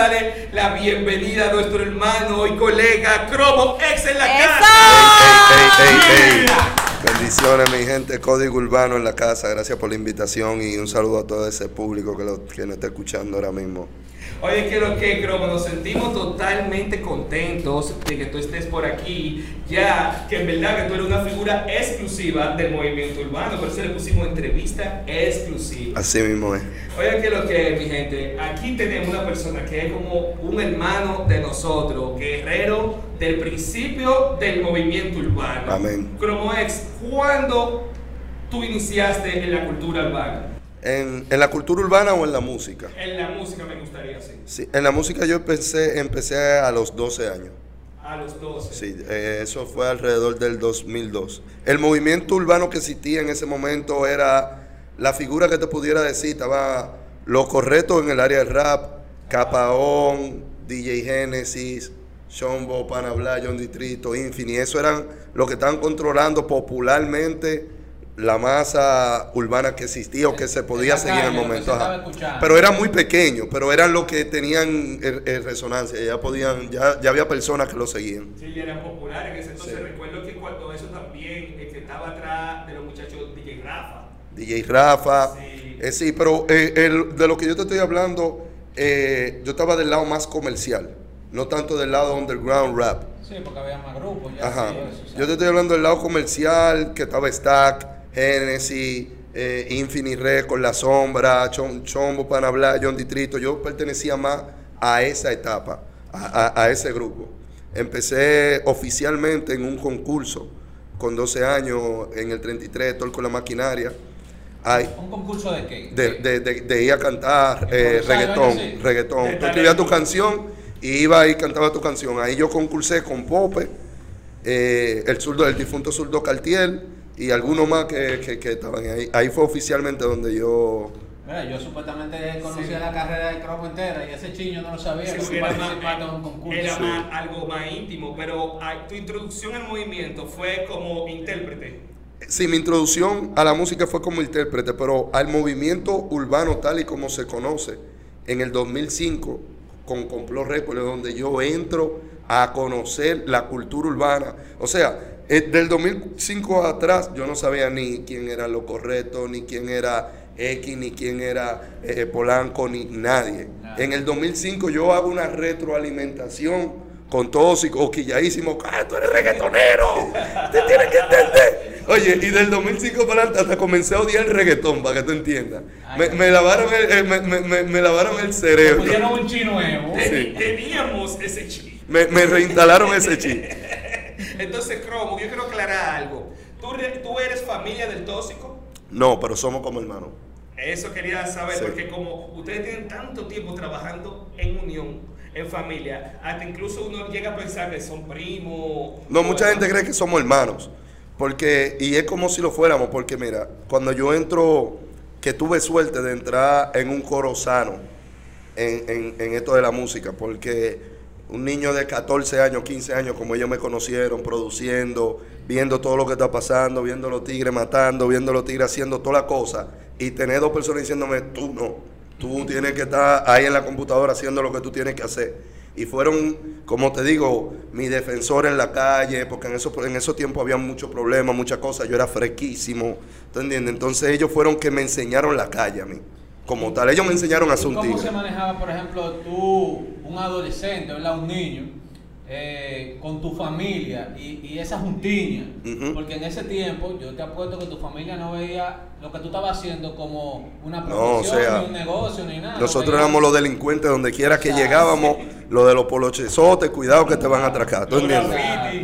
darle la bienvenida a nuestro hermano y colega Cromo Ex en la casa. Ey, ey, ey, ey. Bendiciones, mi gente. Código Urbano en la casa. Gracias por la invitación y un saludo a todo ese público que, lo, que nos está escuchando ahora mismo. Oye, que lo que, Cromo, nos sentimos totalmente contentos de que tú estés por aquí, ya que en verdad que tú eres una figura exclusiva del movimiento urbano, por eso le pusimos entrevista exclusiva. Así mismo es. Oye, que lo que, mi gente, aquí tenemos una persona que es como un hermano de nosotros, guerrero del principio del movimiento urbano. Amén. Cromo Ex, ¿cuándo tú iniciaste en la cultura urbana? ¿En, en la cultura urbana o en la música? En la música me gustaría, sí. Sí, en la música yo empecé, empecé a los 12 años. A los 12. Sí, eh, eso fue alrededor del 2002. El movimiento urbano que existía en ese momento era la figura que te pudiera decir, estaba lo correcto en el área del rap, Capaón, DJ Genesis, Shombo, Panabla, John Distrito, Infini, eso eran los que estaban controlando popularmente la masa urbana que existía o que se podía seguir en el momento. Pero era muy pequeño, pero eran los que tenían eh, resonancia, ya podían, ya, ya había personas que lo seguían. Sí, ya eran populares en ese entonces. Sí. Recuerdo que cuando eso también, el que estaba atrás de los muchachos, DJ Rafa. DJ Rafa. Sí. Eh, sí, pero eh, el- de lo que yo te estoy hablando, eh, yo estaba del lado más comercial, no tanto del lado underground rap. Sí, porque había más grupos. Ya Ajá. sí, eso. Yo te estoy hablando del lado comercial, que estaba Stack, Genesis, eh, Infinity Records, La Sombra, Chom- Chombo, Panabla, John Distrito. Yo pertenecía más a esa etapa, a, a- a ese grupo. Empecé oficialmente en un concurso con 12 años, en el 33, todo con la maquinaria. Ay, ¿Un concurso de qué? de, de, de- de ir a cantar eh, reggaetón, reggaetón. Tú escribías tu canción y iba y cantaba tu canción. Ahí yo concursé con Pope, eh, el zurdo, el difunto zurdo Cartier y algunos más que, que- que estaban ahí. Ahí fue oficialmente donde yo... Mira, yo supuestamente conocía la carrera de Cromo entera y ese chiño no lo sabía. Sí, que era, participaste en un más, concurso. era Sí. más- algo más íntimo, pero tu introducción al movimiento fue como intérprete. Sí, mi introducción a la música fue como intérprete, pero al movimiento urbano tal y como se conoce, en el 2005, con Complot Records, donde yo entro a conocer la cultura urbana. O sea, eh, del 2005 atrás yo no sabía ni quién era lo correcto, ni quién era X, ni quién era eh, Polanco, ni nadie. En el 2005 yo hago una retroalimentación con todos y coquilladísimos. ¡Ah, tú eres reggaetonero! ¡Te tienes que entender! Oye, y del 2005 para adelante hasta comencé a odiar el reggaetón, para que tú entiendas. Me, me lavaron el, eh, me, me- me- lavaron el cerebro. pusieron un chino nuevo. Teni- Teníamos ese chip. Me, me reinstalaron ese chip. Entonces, Cromo, yo quiero aclarar algo. ¿Tú, re- tú eres familia del tóxico? No, pero somos como hermanos. Eso quería saber, Sí. porque como ustedes tienen tanto tiempo trabajando en unión, en familia, hasta incluso uno llega a pensar que son primos. No, mucha gente cree que somos hermanos. Porque, y es como si lo fuéramos, porque mira, cuando yo entro, que tuve suerte de entrar en un coro sano en, en- en esto de la música, porque un niño de 14 años, 15 años, como ellos me conocieron, produciendo, viendo todo lo que está pasando, viendo los tigres matando, viendo los tigres haciendo toda la cosa, y tener dos personas diciéndome, tú no, tú tienes que estar ahí en la computadora haciendo lo que tú tienes que hacer. Y fueron, como te digo, mi defensor en la calle, porque en, eso, en esos tiempos había muchos problemas, muchas cosas, yo era fresquísimo, ¿tú entiendes? Entonces ellos fueron que me enseñaron la calle a mí, como tal, ellos me enseñaron a ser ¿Y un ¿Cómo tigre. se manejaba, por ejemplo, tú, un adolescente, ¿verdad? un niño, eh, con tu familia y, y esa juntiña? Porque en ese tiempo yo te apuesto que tu familia no veía lo que tú estabas haciendo como una No, o profesión, sea, ni un negocio, ni nada. Nosotros éramos los delincuentes donde quiera que llegábamos, lo de los polochesotes, cuidado que te van a atracar, ¿tú entiendes?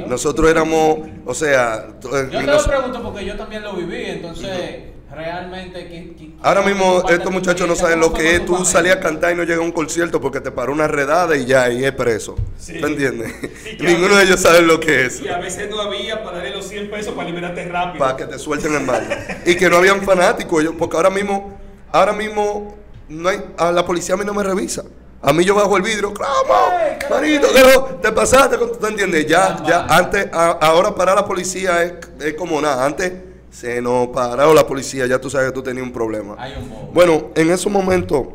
Nosotros éramos, o sea, Yo te nos- lo pregunto porque yo también lo viví, entonces realmente... ¿qui- qui- ahora quién mismo estos muchachos no saben ¿Cómo lo que es tú salir a cantar y no llegar a un concierto porque te paró una redada y ya, y es preso. Sí. ¿Tú entiendes? Sí, que Ninguno de ellos sabe lo que es. Y a veces no había para darle los 100 pesos para liberarte rápido. Para que te suelten el mal. Y que no habían fanáticos, yo- porque ahora mismo, ahora mismo, no hay, a la policía a mí no me revisa. A mí yo bajo el vidrio, ¿cómo? Ey, ¿qué Manito, ¿qué lo- te pasaste, con- ¿tú entiendes? Ya, ya, antes, a- ahora para la policía es, es como nada. Antes se nos paró la policía, ya tú sabes que tú tenías un problema. Hay un. Bueno, en esos momentos,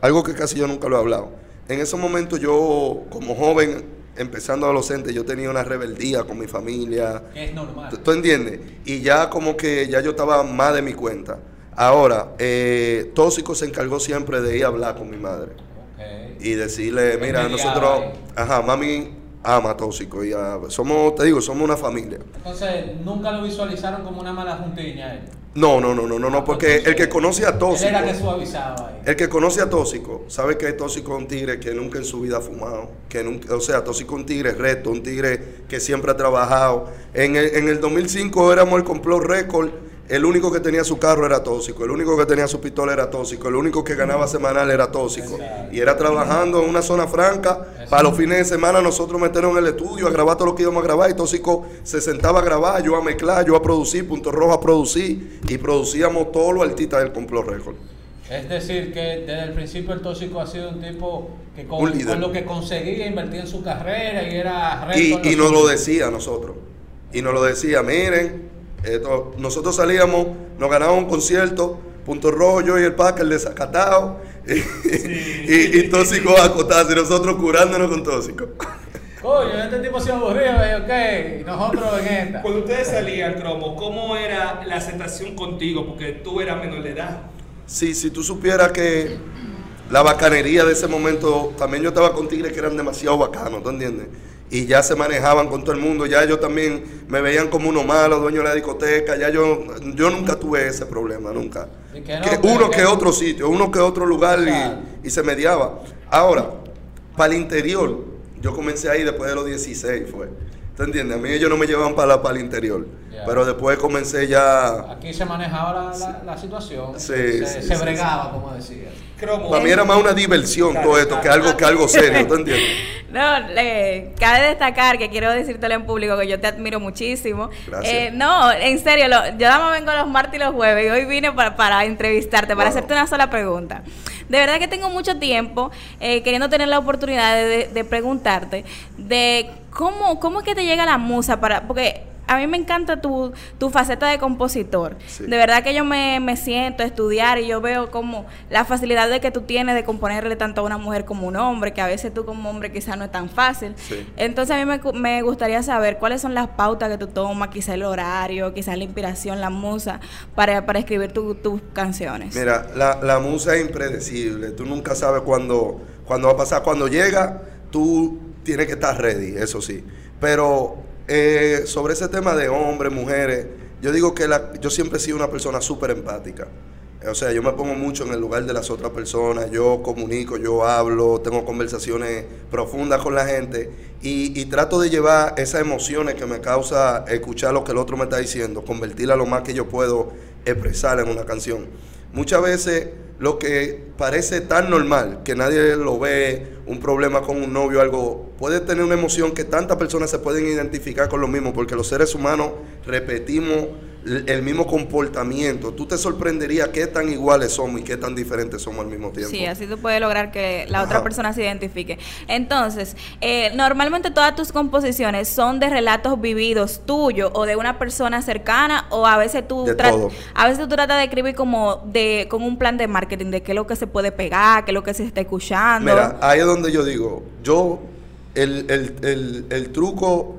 algo que casi yo nunca lo he hablado, en ese momento yo, como joven, empezando adolescente, yo tenía una rebeldía con mi familia. Que es normal. ¿Tú- ¿Tú entiendes? Y ya como que ya yo estaba más de mi cuenta. Ahora, eh, Tóxico se encargó siempre de ir a hablar con mi madre Ok. y decirle, mira, nosotros, ajá, mami ama a Tóxico y ah, somos, te digo, somos una familia. Entonces, nunca lo visualizaron como una mala juntiña él. No, no, no, no, no, no, porque el que conoce a Él Tóxico, era que suavizaba ahí. el que conoce a Tóxico, sabe que Tóxico es un tigre que nunca en su vida ha fumado, que nunca, o sea, Tóxico es un tigre recto, un tigre que siempre ha trabajado. En el, en el 2005 éramos el complot récord, el único que tenía su carro era Tóxico, el único que tenía su pistola era Tóxico, el único que ganaba semanal era Tóxico. Y era trabajando en una zona franca, para los fines de semana nosotros meternos en el estudio a grabar todo lo que íbamos a grabar y Tóxico se sentaba a grabar, yo a mezclar, yo a producir, Punto Rojo a producir y producíamos todos los artistas del complot récord. Es decir, que desde el principio el tóxico ha sido un tipo que con, lo que conseguía invertía en su carrera y era Y, y nos lo decía a nosotros. Y nos lo decía, miren, esto- nosotros salíamos, nos ganábamos un concierto, Punto Rojo, yo y el Packer desacatado, y, y, y Tóxico acotado, y nosotros curándonos con Tóxico. Coño, este tipo se aburrió, y ok, nosotros en esta. Cuando ustedes salían, Cromo, ¿cómo era la aceptación contigo? Porque tú eras menor de edad. Sí, si tú supieras que la bacanería de ese momento, también yo estaba con tigres que eran demasiado bacanos, ¿tú entiendes? Y ya se manejaban con todo el mundo, ya ellos también me veían como uno malo, dueño de la discoteca, ya yo, yo nunca tuve ese problema, nunca. Y que no, Que que- uno que- que otro sitio, uno que otro lugar y, y se mediaba. Ahora, para el interior, yo comencé ahí después de los 16, fue. ¿Tú entiendes? A mí ellos no me llevaban para, para el interior, pero después comencé ya... Aquí se manejaba la, la, la situación, Sí, se, sí, se bregaba, como decía. Cromo. Para mí era más una diversión todo esto que algo, que algo serio, ¿tú entiendes? No, le, cabe destacar que quiero decírtelo en público que yo te admiro muchísimo. Gracias. Eh, no, en serio, lo- yo nada más vengo los martes y los jueves y hoy vine para, para entrevistarte, para Wow. hacerte una sola pregunta. De verdad que tengo mucho tiempo eh, queriendo tener la oportunidad de, de- de preguntarte de cómo, cómo es que te llega la musa para... Porque a mí me encanta tu, tu faceta de compositor. Sí. De verdad que yo me, me siento a estudiar y yo veo como la facilidad de que tú tienes de componerle tanto a una mujer como a un hombre, que a veces tú como hombre quizás no es tan fácil. Sí. Entonces a mí me, me gustaría saber cuáles son las pautas que tú tomas, quizás el horario, quizás la inspiración, la musa, para, para escribir tu- tus canciones. Mira, la, la musa es impredecible. Tú nunca sabes cuándo, cuándo va a pasar. Cuando llega, tú tienes que estar ready, eso sí. Pero eh, sobre ese tema de hombres, mujeres, yo digo que la- yo siempre he sido una persona súper empática. O sea, yo me pongo mucho en el lugar de las otras personas, yo comunico, yo hablo, tengo conversaciones profundas con la gente y, y trato de llevar esas emociones que me causa escuchar lo que el otro me está diciendo, convertirla lo más que yo puedo expresar en una canción. Muchas veces lo que parece tan normal, que nadie lo ve, un problema con un novio, algo, puede tener una emoción que tantas personas se pueden identificar con lo mismo, porque los seres humanos repetimos el mismo comportamiento. Tú te sorprenderías qué tan iguales somos y qué tan diferentes somos al mismo tiempo. Sí, así tú puedes lograr que la otra persona se identifique. Entonces, eh, normalmente todas tus composiciones son de relatos vividos tuyos o de una persona cercana o a veces tú a veces tú tratas de escribir como de con un plan de marketing de qué es lo que se puede pegar, qué es lo que se está escuchando. Mira, ahí es donde yo digo, yo, el, el- el- el truco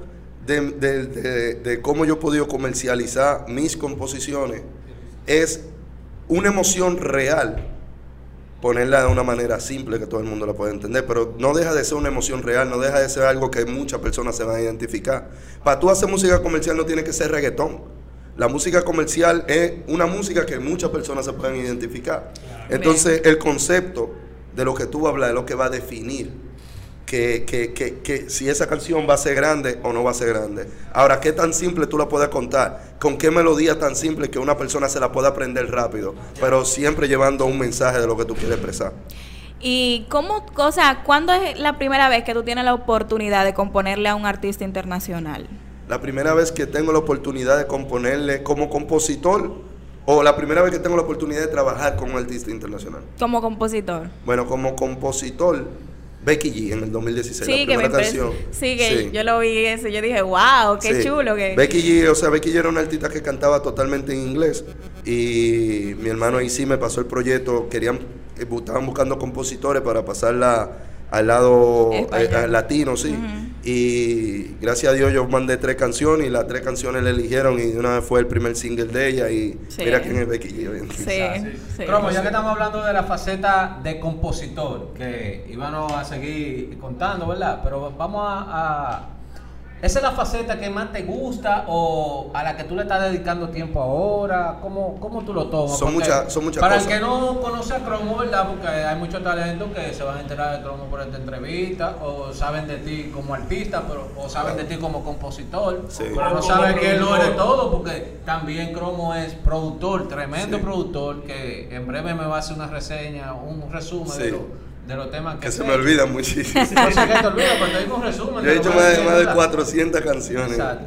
de, de- de- de cómo yo he podido comercializar mis composiciones es una emoción real, ponerla de una manera simple que todo el mundo la pueda entender, pero no deja de ser una emoción real, no deja de ser algo que muchas personas se van a identificar. Para tú hacer música comercial no tiene que ser reggaetón. La música comercial es una música que muchas personas se pueden identificar. Entonces, el concepto de lo que tú hablas es lo que va a definir que, que, que, que si esa canción va a ser grande o no va a ser grande. Ahora, ¿qué tan simple tú la puedes contar? ¿Con qué melodía tan simple que una persona se la pueda aprender rápido? Pero siempre llevando un mensaje de lo que tú quieres expresar. ¿Y cómo, o sea, cuándo es la primera vez que tú tienes la oportunidad de componerle a un artista internacional? La primera vez que tengo la oportunidad de componerle como compositor o la primera vez que tengo la oportunidad de trabajar con un artista internacional. Como compositor. Bueno, como compositor, Becky G en el 2016, Sí, la primera canción. Sí, que Sí. yo lo vi eso. Yo dije, wow, qué Sí. chulo. Que... Becky G, o sea, Becky G era una artista que cantaba totalmente en inglés. Y mi hermano ahí sí me pasó el proyecto. Querían, eh, estaban buscando compositores para pasar la, al lado eh, eh, latino, sí. Y gracias a Dios yo mandé tres canciones y las tres canciones le eligieron y de una vez fue el primer single de ella y Sí. mira quién es Becky G. día. Sí, sí. Cromo, ya que estamos hablando de la faceta de compositor, que íbamos a seguir contando, ¿verdad? Pero vamos a, a- ¿Esa es la faceta que más te gusta o a la que tú le estás dedicando tiempo ahora? ¿Cómo, cómo tú lo tomas? Son muchas- son muchas Para cosas. el que no conoce a Cromo, ¿verdad? Porque hay muchos talentos que se van a enterar de Cromo por esta entrevista o saben de ti como artista pero, o saben de ti como compositor. Sí. Pero no Como saben que lo productor. eres todo porque también Cromo es productor, tremendo Sí. productor que en breve me va a hacer una reseña, un resumen de, lo- de los temas que Que se me olvidan muchísimo. No sé qué te olvida, pero un resumen. Yo he hecho más de, más de ¿verdad? 400 canciones. Exacto.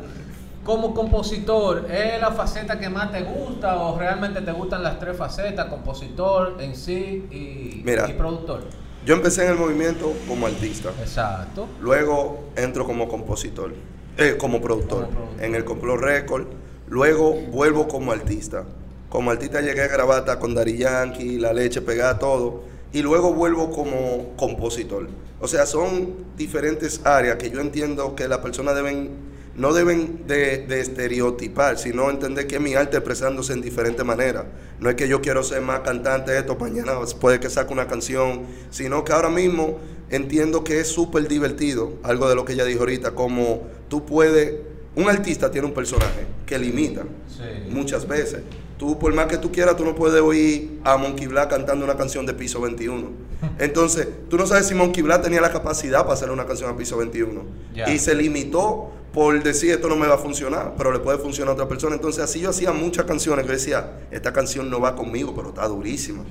Como compositor, ¿es la faceta que más te gusta o realmente te gustan las tres facetas, compositor en sí y, Mira. y productor? Yo empecé en el movimiento como artista. Exacto. Luego entro como compositor, eh, como productor, Como productor. en el Complot Record. Luego vuelvo como artista. Como artista llegué a grabar hasta con Dari Yankee, La Leche, Pegada, todo. Y luego vuelvo como compositor. O sea, son diferentes áreas que yo entiendo que las personas deben, no deben de, estereotipar, sino entender que mi arte expresándose en diferentes maneras. No es que yo quiero ser más cantante esto, mañana puede que saque una canción, sino que ahora mismo entiendo que es súper divertido, algo de lo que ella dijo ahorita, como tú puedes, un artista tiene un personaje que limita Sí. muchas veces. Tú, por más que tú quieras, tú no puedes oír a Monkey Black cantando una canción de piso 21. Entonces, tú no sabes si Monkey Black tenía la capacidad para hacer una canción a piso 21. Ya. Y se limitó por decir esto no me va a funcionar, pero le puede funcionar a otra persona. Entonces, así yo hacía muchas canciones que yo decía, esta canción no va conmigo, pero está durísima.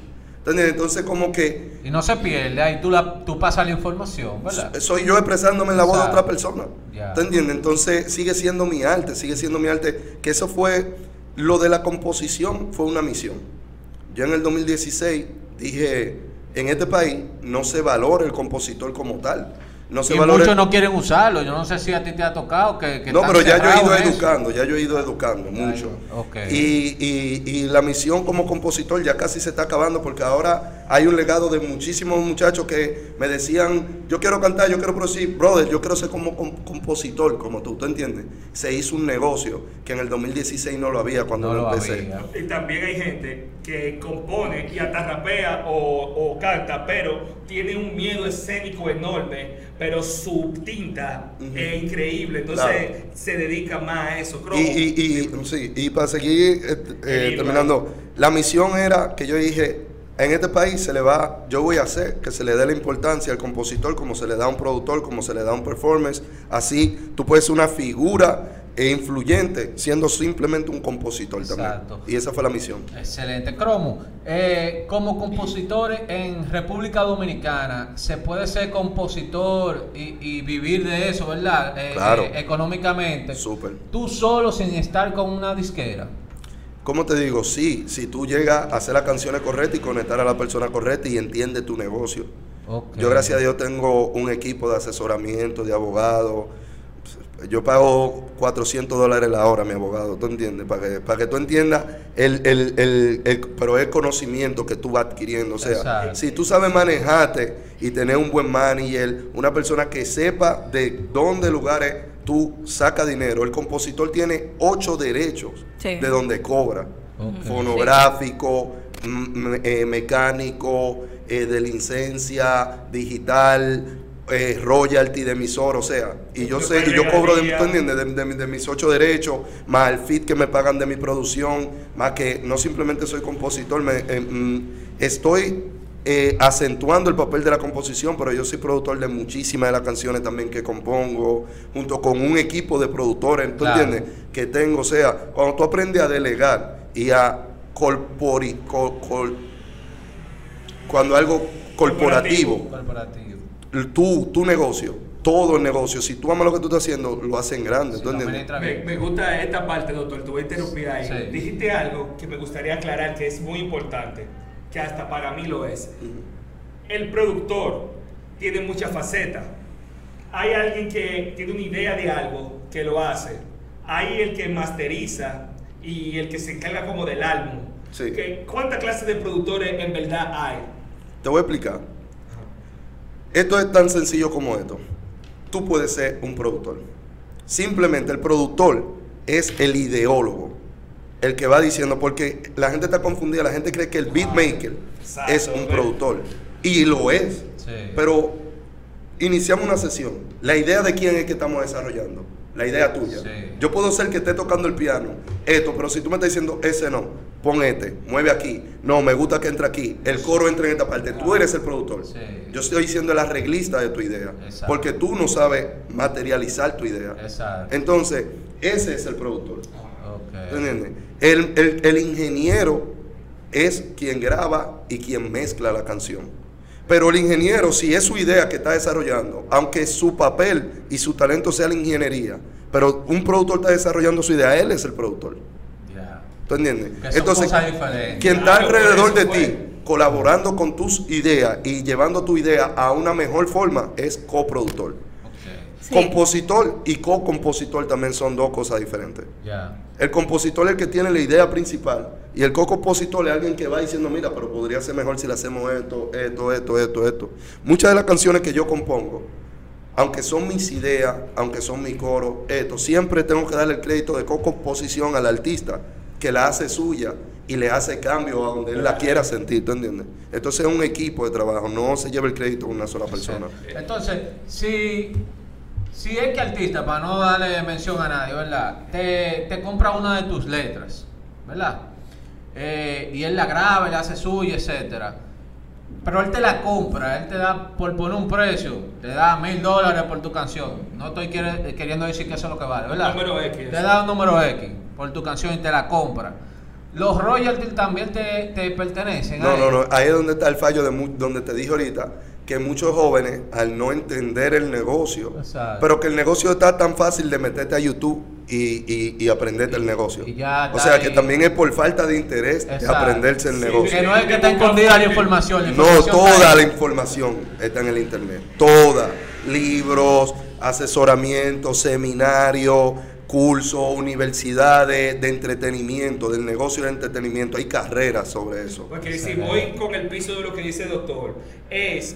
¿Entiendes? Entonces, como que Y no se pierde, ahí tú, la, tú pasas la información, ¿verdad? soy yo expresándome en la voz de otra persona. Ya. ¿Te entiendes? Entonces sigue siendo mi arte, sigue siendo mi arte. Que eso fue, lo de la composición fue una misión. Yo en el 2016 dije, en este país no se valora el compositor como tal. No se y valora... muchos no quieren usarlo. Yo no sé si a ti te ha tocado que, que no, pero ya yo he ido educando, ya yo he ido educando mucho. Y, y- y la misión como compositor ya casi se está acabando porque ahora hay un legado de muchísimos muchachos que me decían, yo quiero cantar, yo quiero producir, brother, yo quiero ser como com- compositor, como tú, ¿tú entiendes? Se hizo un negocio que en el 2016 no lo había cuando No lo lo empecé. había. Y también hay gente que compone y hasta rapea o, o canta, pero tiene un miedo escénico enorme, pero su tinta es increíble, entonces Claro. se dedica más a eso. Cromo. Y, y, y, sí, y para seguir eh, eh, terminando, la misión era que yo dije, en este país se le va, yo voy a hacer que se le dé la importancia al compositor como se le da a un productor, como se le da a un performance. Así tú puedes ser una figura e influyente siendo simplemente un compositor Exacto. también. Y esa fue la misión. Excelente. Cromo, eh, como compositores en República Dominicana, ¿se puede ser compositor y, y vivir de eso, verdad? Eh, Claro. eh, económicamente. Súper. Tú solo sin estar con una disquera. ¿Cómo te digo? Sí, si tú llegas a hacer las canciones correctas y conectar a la persona correcta y entiende tu negocio. Yo gracias a Dios tengo un equipo de asesoramiento, de abogados. Yo pago 400 dólares la hora mi abogado, ¿tú entiendes? Para que, para que tú entiendas, el, el, el, el- pero es conocimiento que tú vas adquiriendo. O sea, Exacto. si tú sabes manejarte y tener un buen manager, una persona que sepa de dónde lugares tú sacas dinero. El compositor tiene ocho derechos Sí. de donde cobra. Fonográfico, eh, mecánico, eh, de licencia, digital, eh, royalty de emisor, o sea, y yo sé, y yo cobro, de. De, de- de mis ocho derechos, más el fit que me pagan de mi producción, más que no simplemente soy compositor, me, eh, mm, estoy eh, acentuando el papel de la composición, pero yo soy productor de muchísimas de las canciones también que compongo, junto con un equipo de productores, ¿tú Claro. entiendes? Que tengo, o sea, cuando tú aprendes a delegar y a corpori, cuando algo corporativo, Corporativo. Tu, tu negocio, todo el negocio, si tú amas lo que tú estás haciendo, lo hacen grande, ¿tú administra Me, gusta esta parte, doctor. Te voy a interrumpir ahí. Sí. Dijiste algo que me gustaría aclarar que es muy importante, que hasta para mí lo es. El productor tiene muchas facetas. Hay alguien que tiene una idea de algo que lo hace. Hay el que masteriza y el que se encarga como del álbum. Sí. ¿Cuántas clases de productores en verdad hay? Te voy a explicar. Esto es tan sencillo como esto. Tú puedes ser un productor. Simplemente el productor es el ideólogo, el que va diciendo, porque la gente está confundida, la gente cree que el beatmaker es un productor. Y lo es. Sí. Pero iniciamos una sesión. La idea de quién es que estamos desarrollando. La idea tuya. Sí. Yo puedo ser que esté tocando el piano, esto, pero si tú me estás diciendo ese no, pon este, mueve aquí, no, me gusta que entre aquí, el coro entra en esta parte, tú eres el productor. Sí. Yo estoy siendo el arreglista de tu idea, Exacto. porque tú no sabes materializar tu idea. Exacto. Entonces, ese es el productor. Ok. ¿Entiendes? El, el- el ingeniero es quien graba y quien mezcla la canción. Pero el ingeniero, si es su idea que está desarrollando, aunque su papel y su talento sea la ingeniería, pero un productor está desarrollando su idea, él es el productor. ¿Tú entiendes? Diferentes. quien está Claro, alrededor de ti, colaborando con tus ideas y llevando tu idea a una mejor forma, es coproductor. Sí. Compositor y co-compositor también son dos cosas diferentes. El compositor es el que tiene la idea principal y el co-compositor es alguien que va diciendo, mira, pero podría ser mejor si le hacemos esto, esto, esto, esto, esto. Muchas de las canciones que yo compongo, aunque son mis ideas, aunque son mi coro, esto, siempre tengo que darle el crédito de co-composición al artista que la hace suya y le hace cambio a donde él la quiera sentir, ¿tú entiendes? Entonces es un equipo de trabajo, no se lleva el crédito una sola persona. Entonces, si, si es que artista, para no darle mención a nadie, ¿verdad? Te, te compra una de tus letras, ¿verdad? Eh, y él la graba, la hace suya, etcétera. Pero él te la compra, él te da, por poner un precio, te da mil dólares por tu canción. No estoy quiere- queriendo decir que eso es lo que vale, ¿verdad? Número X. Te da un número X por tu canción y te la compra. Los royalties también te, te pertenecen. No, no, no. Ahí es donde está el fallo de mu- donde te dije ahorita que muchos jóvenes, al no entender el negocio, Exacto. pero que el negocio está tan fácil de meterte a YouTube y, y, y aprenderte el negocio. ya o sea, ahí. que también es por falta de interés de aprenderse el Sí, negocio. Que no es que está escondida la información. la No, información toda la información está en el internet. Toda. Libros, asesoramiento, seminarios, cursos, universidades de entretenimiento, del negocio de entretenimiento. Hay carreras sobre eso. Porque si voy con el piso de lo que dice el doctor, es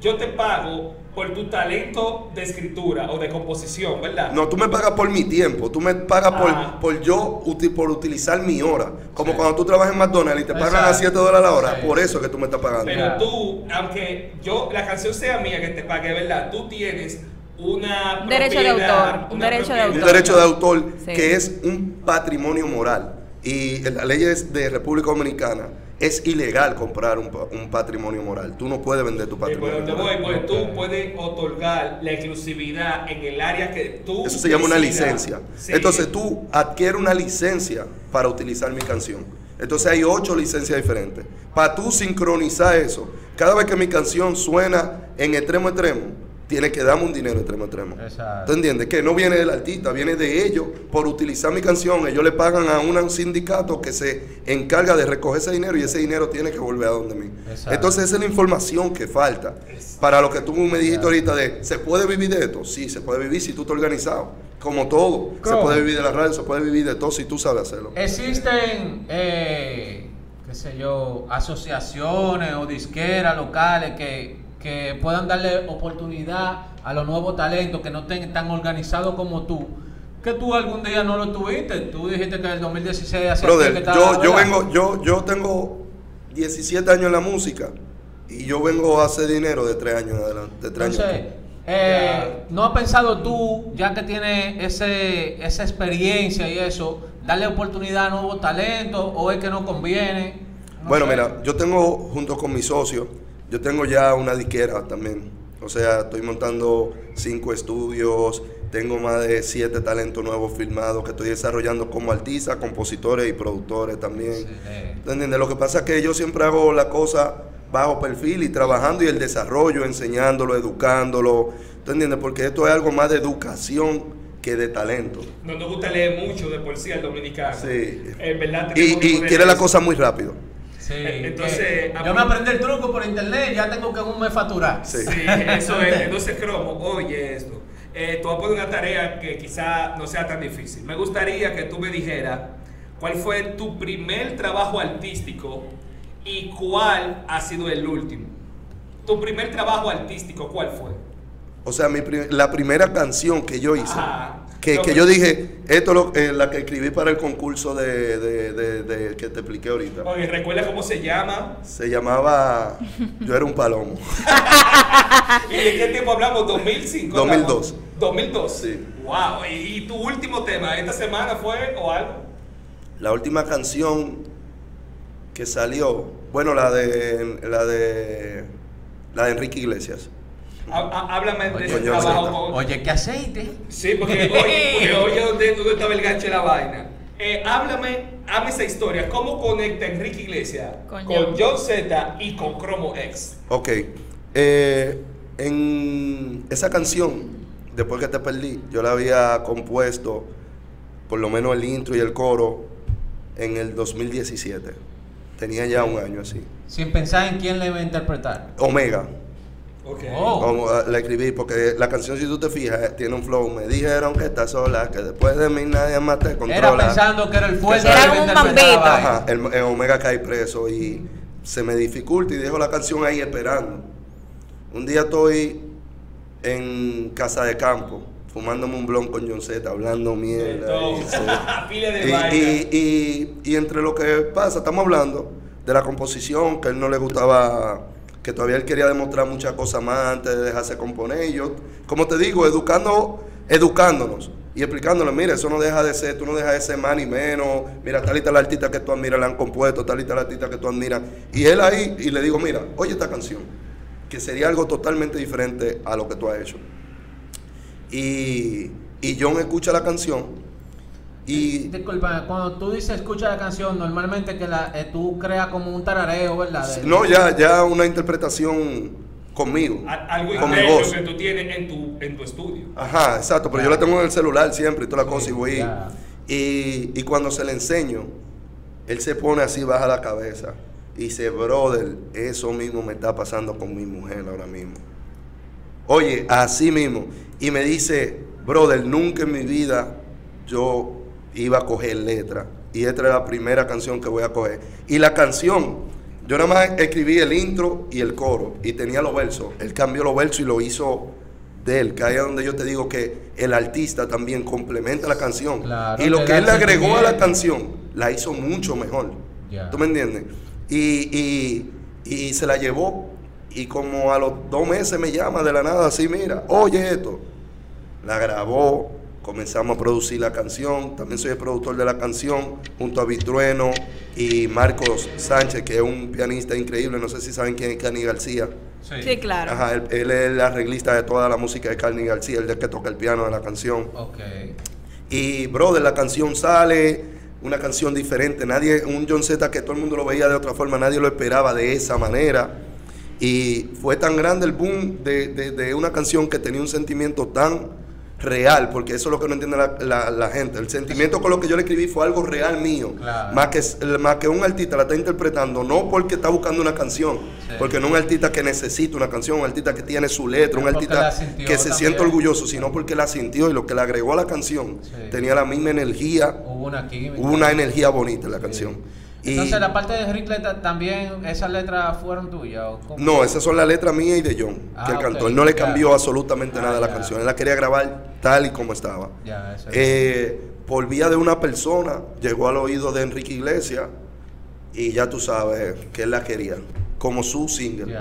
yo te pago por tu talento de escritura o de composición, ¿verdad? No, tú me pagas por mi tiempo, tú me pagas por, Ah. por yo por utilizar mi hora. Como Sí. cuando tú trabajas en McDonald's y te pagan a Exacto. 7 dólares la hora, Sí. por eso que tú me estás pagando. Pero tú, aunque yo la canción sea mía que te pague, ¿verdad? Tú tienes una Derecho de autor, un derecho de propiedad. un autor. derecho de autor Sí. que es un patrimonio moral. Y en las leyes de República Dominicana es ilegal comprar un, un patrimonio moral. Tú no puedes vender tu patrimonio donde voy, moral. pues tú puedes otorgar la exclusividad en el área que tú Eso se llama una licencia. Sí. Entonces tú adquieres una licencia para utilizar mi canción. Entonces hay ocho licencias diferentes. Para tú sincronizar eso, cada vez que mi canción suena en extremo extremo, tienes que darme un dinero extremo extremo. Exacto. ¿Tú entiendes? Que no viene del artista, viene de ellos por utilizar mi canción. Ellos le pagan a un sindicato que se encarga de recoger ese dinero y ese dinero tiene que volver a donde mí. Exacto. Entonces esa es la información que falta. Para lo que tú me dijiste ahorita de, ¿se puede vivir de esto? Sí, se puede vivir si tú estás organizado. Como todo. Se puede vivir de la radio, se puede vivir de todo si tú sabes hacerlo. Existen, eh, qué sé yo, asociaciones o disqueras locales que, que puedan darle oportunidad a los nuevos talentos que no estén tan organizados como tú. Que tú algún día no lo tuviste. Tú dijiste que en el 2016 hacía Brother, que estaba, yo, yo vengo, yo, yo tengo 17 años en la música y yo vengo a hacer dinero de 3 años en adelante. De 3 años. Entonces, eh, ¿no has pensado tú, ya que tienes ese, esa experiencia y eso, darle oportunidad a nuevos talentos o es que no conviene? No Bueno, sé. mira, yo tengo junto con mi socio, yo tengo ya una disquera también. O sea, estoy montando cinco estudios, tengo más de siete talentos nuevos filmados que estoy desarrollando como artista, compositores y productores también. ¿Tú entiendes? Lo que pasa es que yo siempre hago la cosa bajo perfil y trabajando y el desarrollo, enseñándolo, educándolo. ¿Tú entiendes? Porque esto es algo más de educación que de talento. No nos gusta leer mucho de poesía al dominicano. Sí. En verdad Y, y quiere la cosa muy rápido. Sí, Entonces, a- yo me aprendí el truco por internet, ya tengo que en un mes facturar. Sí. Sí, eso es. Entonces, Cromo, oye esto. Eh, te voy a poner una tarea que quizá no sea tan difícil. Me gustaría que tú me dijeras cuál fue tu primer trabajo artístico y cuál ha sido el último. tu primer trabajo artístico, ¿cuál fue? O sea, mi la primera canción que yo hice, Ajá. Que, que yo dije, esto es lo- eh, la que escribí para el concurso de, de- de- de- que te expliqué ahorita. Oye, ¿recuerda cómo se llama? Se llamaba Yo era un palomo. ¿Y de qué tiempo hablamos? ¿2005? 2002. 2002. Sí. Wow. ¿Y, y tu último tema esta semana fue o algo? La última canción que salió, bueno, la de la de la de Enrique Iglesias. Há- há- Háblame de ese trabajo. Oye, ¿qué aceite? Sí, porque oye, porque oye dónde, dónde estaba el gancho de la vaina. Eh, háblame, hazme esa historia. ¿Cómo conecta Enrique Iglesias Con con, John. John Z y con Chromo X? Ok. eh, en esa canción, después que te perdí, yo la había compuesto, por lo menos el intro y el coro, en el 2017. Tenía ya un año así. Sin pensar en quién le iba a interpretar. Omega. Ok. Oh. Como, ah, la escribí porque la canción, si tú te fijas, eh, tiene un flow. Me dijeron que estás sola, que después de mí nadie más te Era controla. pensando que era el fuerte. Era un bambito. Ajá, el, el Omega cae preso y se me dificulta y dejo la canción ahí esperando. Un día estoy en casa de campo, fumándome un blon con John Z, hablando mierda. y, de y- y- y- y entre lo que pasa, estamos hablando de la composición, que a él no le gustaba, que todavía él quería demostrar muchas cosas más antes de dejarse componer. Y yo, como te digo, educando, educándonos y explicándole, mira, eso no deja de ser, tú no dejas de ser más ni menos, mira, tal y tal artista que tú admiras la han compuesto, tal y tal artista que tú admiras. Y él ahí, y le digo, mira, oye esta canción, que sería algo totalmente diferente a lo que tú has hecho. Y, y John escucha la canción y... Disculpa, cuando tú dices escucha la canción, normalmente que la, eh, tú creas como un tarareo, ¿verdad? De- No, ya, ya una interpretación conmigo. A- Algo con mi voz. que tú tienes en tu, en tu estudio. Ajá, exacto, pero yo la tengo en el celular siempre y toda la Sí, cosa y voy. Y, y cuando se le enseño, él se pone así, baja la cabeza y dice, brother, eso mismo me está pasando con mi mujer ahora mismo. Oye, así mismo. Y me dice, brother, nunca en mi vida yo iba a coger letra. Y esta es la primera canción que voy a coger. Y la canción, yo nada más escribí el intro y el coro. Y tenía los versos. Él cambió los versos y lo hizo de él. Que ahí es donde yo te digo que el artista también complementa la canción. Claro, y lo que él le agregó a la canción, la hizo mucho mejor. Ya. ¿Tú me entiendes? Y, y, y se la llevó. Y como a los dos meses me llama de la nada, así, mira, oye esto. La grabó, comenzamos a producir la canción. También soy el productor de la canción, junto a Vitrueno y Marcos Sánchez, que es un pianista increíble. No sé si saben quién es Cani García. Sí, claro. Ajá, él, él es el arreglista de toda la música de Carni García, el de que toca el piano de la canción. Ok. Y, brother, la canción sale, una canción diferente. Nadie, un John Z que todo el mundo lo veía de otra forma, nadie lo esperaba de esa manera. Y fue tan grande el boom de, de- de una canción que tenía un sentimiento tan real, porque eso es lo que no entiende la, la- la gente. El sentimiento con lo que yo le escribí fue algo real mío. Claro. Más, que, más que un artista la está interpretando, no porque está buscando una canción, Sí. porque no un artista que necesita una canción, un artista que tiene su letra, un artista que se siente orgulloso, sino porque la sintió y lo que le agregó a la canción Sí. tenía la misma energía, Hubo una química. hubo una energía bonita en la Sí. canción. Entonces, la parte de Rick también, ¿esas letras fueron tuyas? no, esas son las letras mías y de John, Ah, que él cantó. Él no le cambió absolutamente Ah, nada a la canción. Él la quería grabar tal y como estaba. Ya, eso Eh, por vía de una persona, llegó al oído de Enrique Iglesias y ya tú sabes que él la quería, como su single.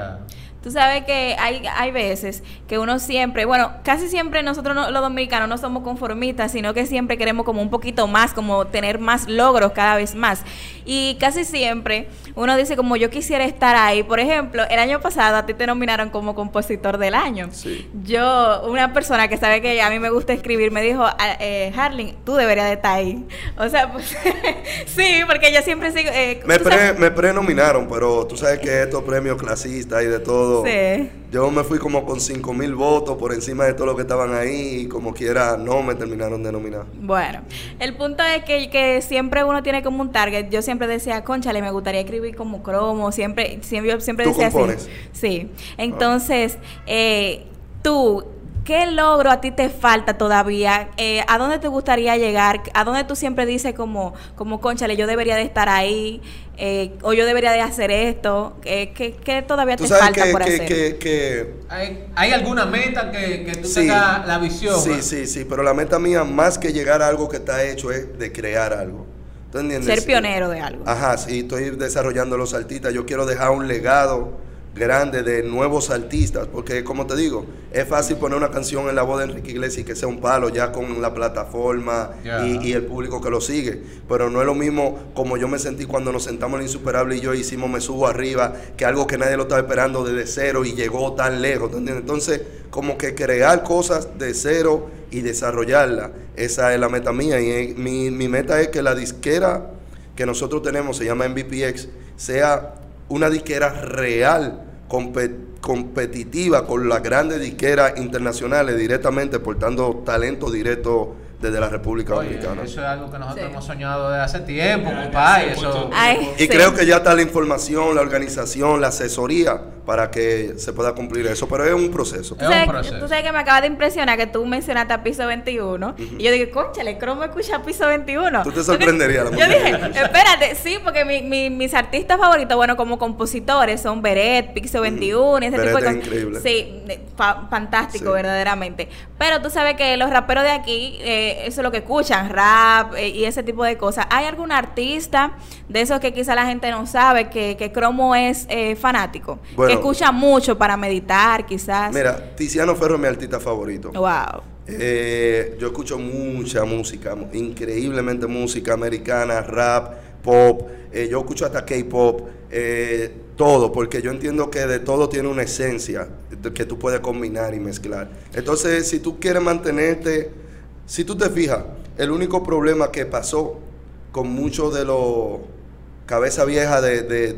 Tú sabes que hay, hay veces que uno siempre, bueno, casi siempre nosotros no- los dominicanos no somos conformistas, sino que siempre queremos como un poquito más, como tener más logros cada vez más. Y casi siempre uno dice como yo quisiera estar ahí. Por ejemplo, el año pasado a ti te nominaron como compositor del año. Sí. Yo, una persona que sabe que a mí me gusta escribir, me dijo, "Ah, eh, Harling, tú deberías de estar ahí. O sea, pues, sí, porque yo siempre sigo... eh, Me, pre, me prenominaron, pero tú sabes que estos premios clasistas y de todo. Sí. Yo me fui como con 5 mil votos por encima de todo lo que estaban ahí y como quiera no me terminaron de nominar. Bueno, el punto es que, que siempre uno tiene como un target. Yo siempre decía, conchale, me gustaría escribir como cromo. Siempre, siempre, yo siempre ¿Tú decía compones? así. Sí. Entonces, eh, tú ¿qué logro a ti te falta todavía? Eh, ¿A dónde te gustaría llegar? ¿A dónde tú siempre dices como, como conchale, yo debería de estar ahí? Eh, o yo debería de hacer esto. Eh, ¿qué, qué todavía Tú te sabes falta que, por que, hacer? que, que- ¿Hay, hay alguna meta que, que tú Sí. tengas la visión? Sí, sí, sí, pero la meta mía, más que llegar a algo que está hecho, es de crear algo. ¿Tú entiendes? Ser pionero de algo. Ajá, sí, estoy desarrollando los artistas. Yo quiero dejar un legado grande de nuevos artistas, porque como te digo, es fácil poner una canción en la voz de Enrique Iglesias y que sea un palo ya con la plataforma y, y el público que lo sigue, pero no es lo mismo como yo me sentí cuando nos sentamos en Insuperable y yo hicimos Me Subo Arriba, que algo que nadie lo estaba esperando desde cero y llegó tan lejos, ¿tú entiendes? Entonces, como que crear cosas de cero y desarrollarla, esa es la meta mía. Y es- mi, mi meta es que la disquera que nosotros tenemos, se llama MVPX, sea una disquera real, compe- competitiva con las grandes disqueras internacionales directamente, portando talento directo desde la República Oye, Dominicana. eso es algo que nosotros Sí. hemos soñado desde hace tiempo, ya compadre. Eso, Ay, Y sí. creo que ya está la información, la organización, la asesoría para que se pueda cumplir eso, pero es un proceso. Es un sabes, proceso. tú sabes que me acaba de impresionar que tú mencionaste a Piso 21 y yo dije, conchale, ¿cómo escucha Piso 21? Tú te sorprenderías, la Yo dije, espérate, sí, porque mi- mi- mis artistas favoritos, bueno, como compositores son Beret, Piso 21 y ese Beret tipo de es cosas. increíble. Sí, fa- fantástico, Sí. verdaderamente. Pero tú sabes que los raperos de aquí, eh, eso es lo que escuchan, rap eh, y ese tipo de cosas. ¿Hay algún artista de esos que quizá la gente no sabe que, que Cromo es eh, fanático? Bueno. que escucha mucho para meditar, quizás. Mira, Tiziano Ferro es mi artista favorito. Wow. Eh, yo escucho mucha música, increíblemente música americana, rap, pop. eh, yo escucho hasta K-pop, todo, porque yo entiendo que de todo tiene una esencia que tú puedes combinar y mezclar. Entonces, si tú quieres mantenerte, si tú te fijas, el único problema que pasó con muchos de los cabeza vieja de, de,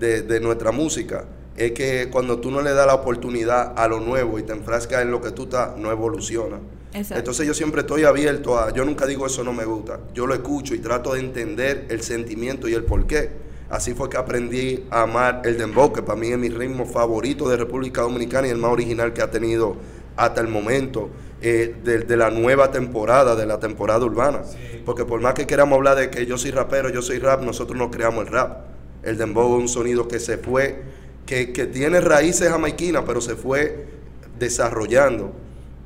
de, de- nuestra música es que cuando tú no le das la oportunidad a lo nuevo y te enfrascas en lo que tú estás, no evoluciona. Exacto. Entonces yo siempre estoy abierto a, yo nunca digo eso no me gusta, yo lo escucho y trato de entender el sentimiento y el porqué. Así fue que aprendí a amar el dembow, que para mí es mi ritmo favorito de República Dominicana y el más original que ha tenido hasta el momento eh, de, de la nueva temporada, de la temporada urbana. Porque por más que queramos hablar de que yo soy rapero, yo soy rap, nosotros no creamos el rap. El dembow es un sonido que se fue, que, que tiene raíces jamaiquinas, pero se fue desarrollando,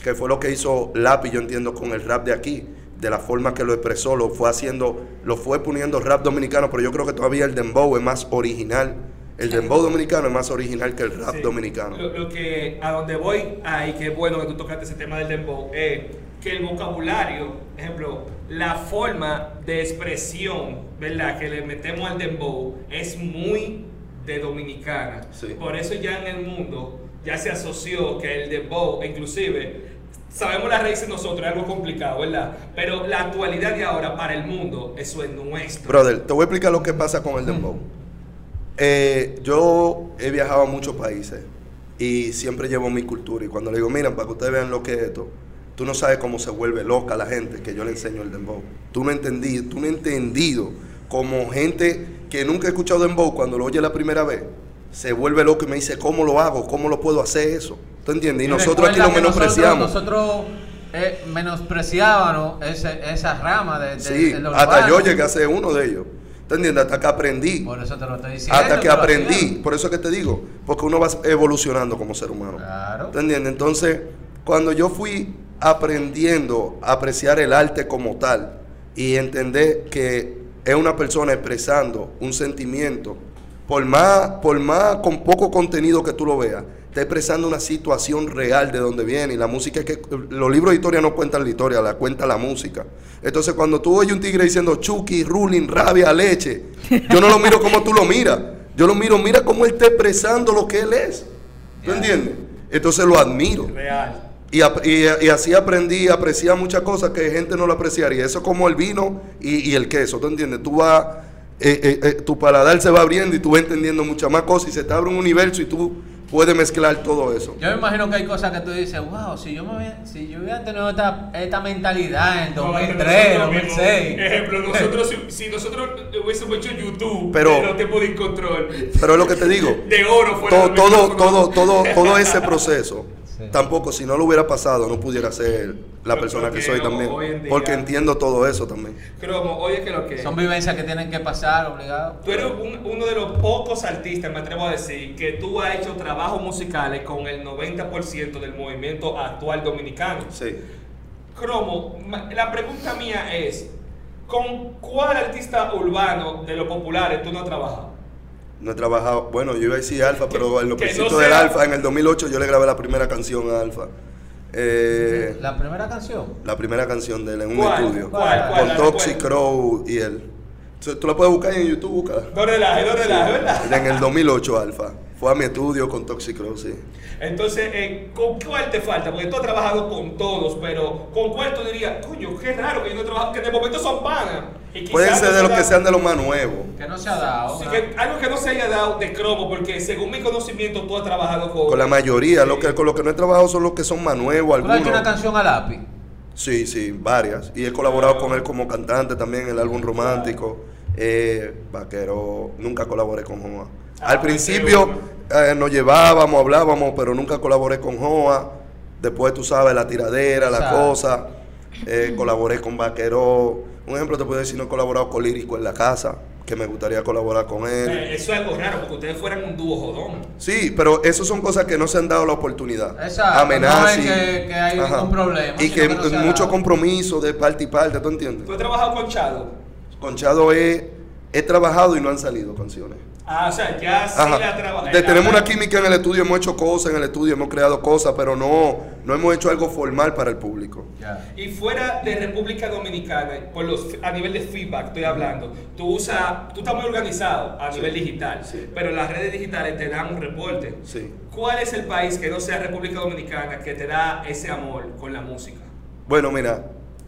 que fue lo que hizo Lápiz, yo entiendo, con el rap de aquí, de la forma que lo expresó, lo fue haciendo, lo fue poniendo rap dominicano, pero yo creo que todavía el dembow es más original. El dembow dominicano es más original que el rap Sí. dominicano. Lo, lo que a donde voy ahí, que es bueno que tú tocaste ese tema del dembow, es que el vocabulario, ejemplo, la forma de expresión, ¿verdad? Que le metemos al dembow es muy de dominicana. Sí. Por eso ya en el mundo ya se asoció que el dembow, inclusive, sabemos las raíces nosotros, es algo complicado, ¿verdad? Pero la actualidad de ahora para el mundo, eso es nuestro. Brother, te voy a explicar lo que pasa con el dembow. Eh, yo he viajado a muchos países y siempre llevo mi cultura. Y cuando le digo, mira, para que ustedes vean lo que es esto, tú no sabes cómo se vuelve loca la gente que yo le enseño el dembow. Tú no entendí, tú no entendido como gente que nunca ha escuchado dembow cuando lo oye la primera vez, se vuelve loco y me dice, ¿cómo lo hago? ¿Cómo lo puedo hacer eso? ¿Tú entiendes? Y nosotros aquí lo menospreciamos. Nosotros, nosotros, eh, menospreciábamos ese- esa rama de, de- Sí, de hasta yo llegué a ser uno de ellos. ¿Tú entiendes? Hasta que aprendí. Por eso te lo estoy diciendo. Hasta que te aprendí, por eso que te digo, porque uno va evolucionando como ser humano. Claro. ¿Te entiendes? Entonces, cuando yo fui aprendiendo a apreciar el arte como tal y entender que es una persona expresando un sentimiento, por más, por más con poco contenido que tú lo veas, está expresando una situación real de donde viene. Y la música es que los libros de historia no cuentan la historia, la cuenta la música. Entonces, cuando tú oyes un tigre diciendo Chucky, Ruling, rabia, leche, yo no lo miro como tú lo miras. Yo lo miro, mira cómo él está expresando lo que él es. ¿Tú entiendes? Entonces lo admiro. Real. Y, y- y así aprendí a apreciar muchas cosas que gente no lo apreciaría. Eso como el vino y, y el queso, ¿tú entiendes? Tú vas, eh, eh, eh, tu paladar se va abriendo y tú vas entendiendo muchas más cosas y se te abre un universo y tú puedes mezclar todo eso. Yo me imagino que hay cosas que tú dices, wow, si yo, me hubiera, si yo hubiera tenido esta, esta mentalidad en 2003, Nosotros mismos, 2006. Ejemplo, nosotros, si, si nosotros hubiésemos hecho YouTube, Pero- pero tiempo de control, Pero es lo que te digo. de oro fuera todo, todo, todo, todo, todo ese proceso Sí. tampoco si no lo hubiera pasado no pudiera ser la Pero persona que soy también. hoy en día- Porque entiendo todo eso también. Cromo, oye que lo que... Son vivencias que tienen que pasar obligado. Tú eres un- uno de los pocos artistas, me atrevo a decir, que tú has hecho trabajos musicales con el 90% del movimiento actual dominicano. Sí. Cromo, la pregunta mía es, ¿con cuál artista urbano de los populares tú no has trabajado? No he trabajado, bueno, yo iba a decir Alfa, pero en los no principios del Alfa, en el 2008 yo le grabé la primera canción a Alfa. Eh, La primera canción. la primera canción de él en un ¿Cuál? estudio. ¿Cuál? ¿Cuál? Con ¿La Toxic? Crow y él. Entonces, Tú la puedes buscar en YouTube, búscala. No relajes, no relajes, ¿verdad? En el 2008 Alfa. Fue a mi estudio con Toxic Crow, sí. Entonces, eh, ¿con cuál te falta? Porque tú has trabajado con todos, pero ¿con cuál tú dirías, coño, qué raro que yo no he trabajado, que de momento son panas? Pueden no ser se de los que sean de los más nuevos. Que no se ha dado. Sí, ¿no? que algo que no se haya dado de cromo, porque según mi conocimiento tú has trabajado con... Con la mayoría, Sí. lo que, con los que no he trabajado son los que son más nuevos, ¿Tú has hecho una canción a lápiz? Sí, sí, varias. Y he colaborado con él como cantante también en el álbum romántico. Eh, vaquero, nunca colaboré con Joa. Ah, Al principio eh, nos llevábamos, hablábamos, pero nunca colaboré con Joa. Después tú sabes, la tiradera, la Exacto. cosa. Eh, colaboré con Vaquero. Un ejemplo te puedo decir, no he colaborado con Lírico en la casa, que me gustaría colaborar con él. Eh, eso es algo raro, porque ustedes fueran un dúo jodón. Sí, pero eso son cosas que no se han dado la oportunidad. Exacto, Amenazi. no es que- que hay ningún problema, Y que, que no mucho compromiso de parte y parte, ¿tú entiendes? ¿Tú has trabajado con Chado? Con Chado he, he trabajado y no han salido canciones. Ah, o sea, ya sí Ajá. la trabajado. De- tenemos una química en el estudio, hemos hecho cosas en el estudio, hemos creado cosas, pero no, no hemos hecho algo formal para el público. Ya. Y fuera de República Dominicana, por los, a nivel de feedback estoy hablando, tú usas, tú estás muy organizado a Sí, nivel digital, sí. pero las redes digitales te dan un reporte. Sí. ¿Cuál es el país que no sea República Dominicana que te da ese amor con la música? Bueno, mira,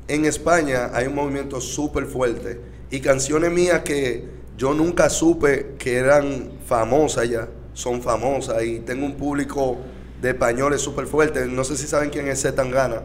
en España hay un movimiento súper fuerte y canciones mías que yo nunca supe que eran famosas ya, son famosas y tengo un público de españoles súper fuerte. No sé si saben quién es Zetangana.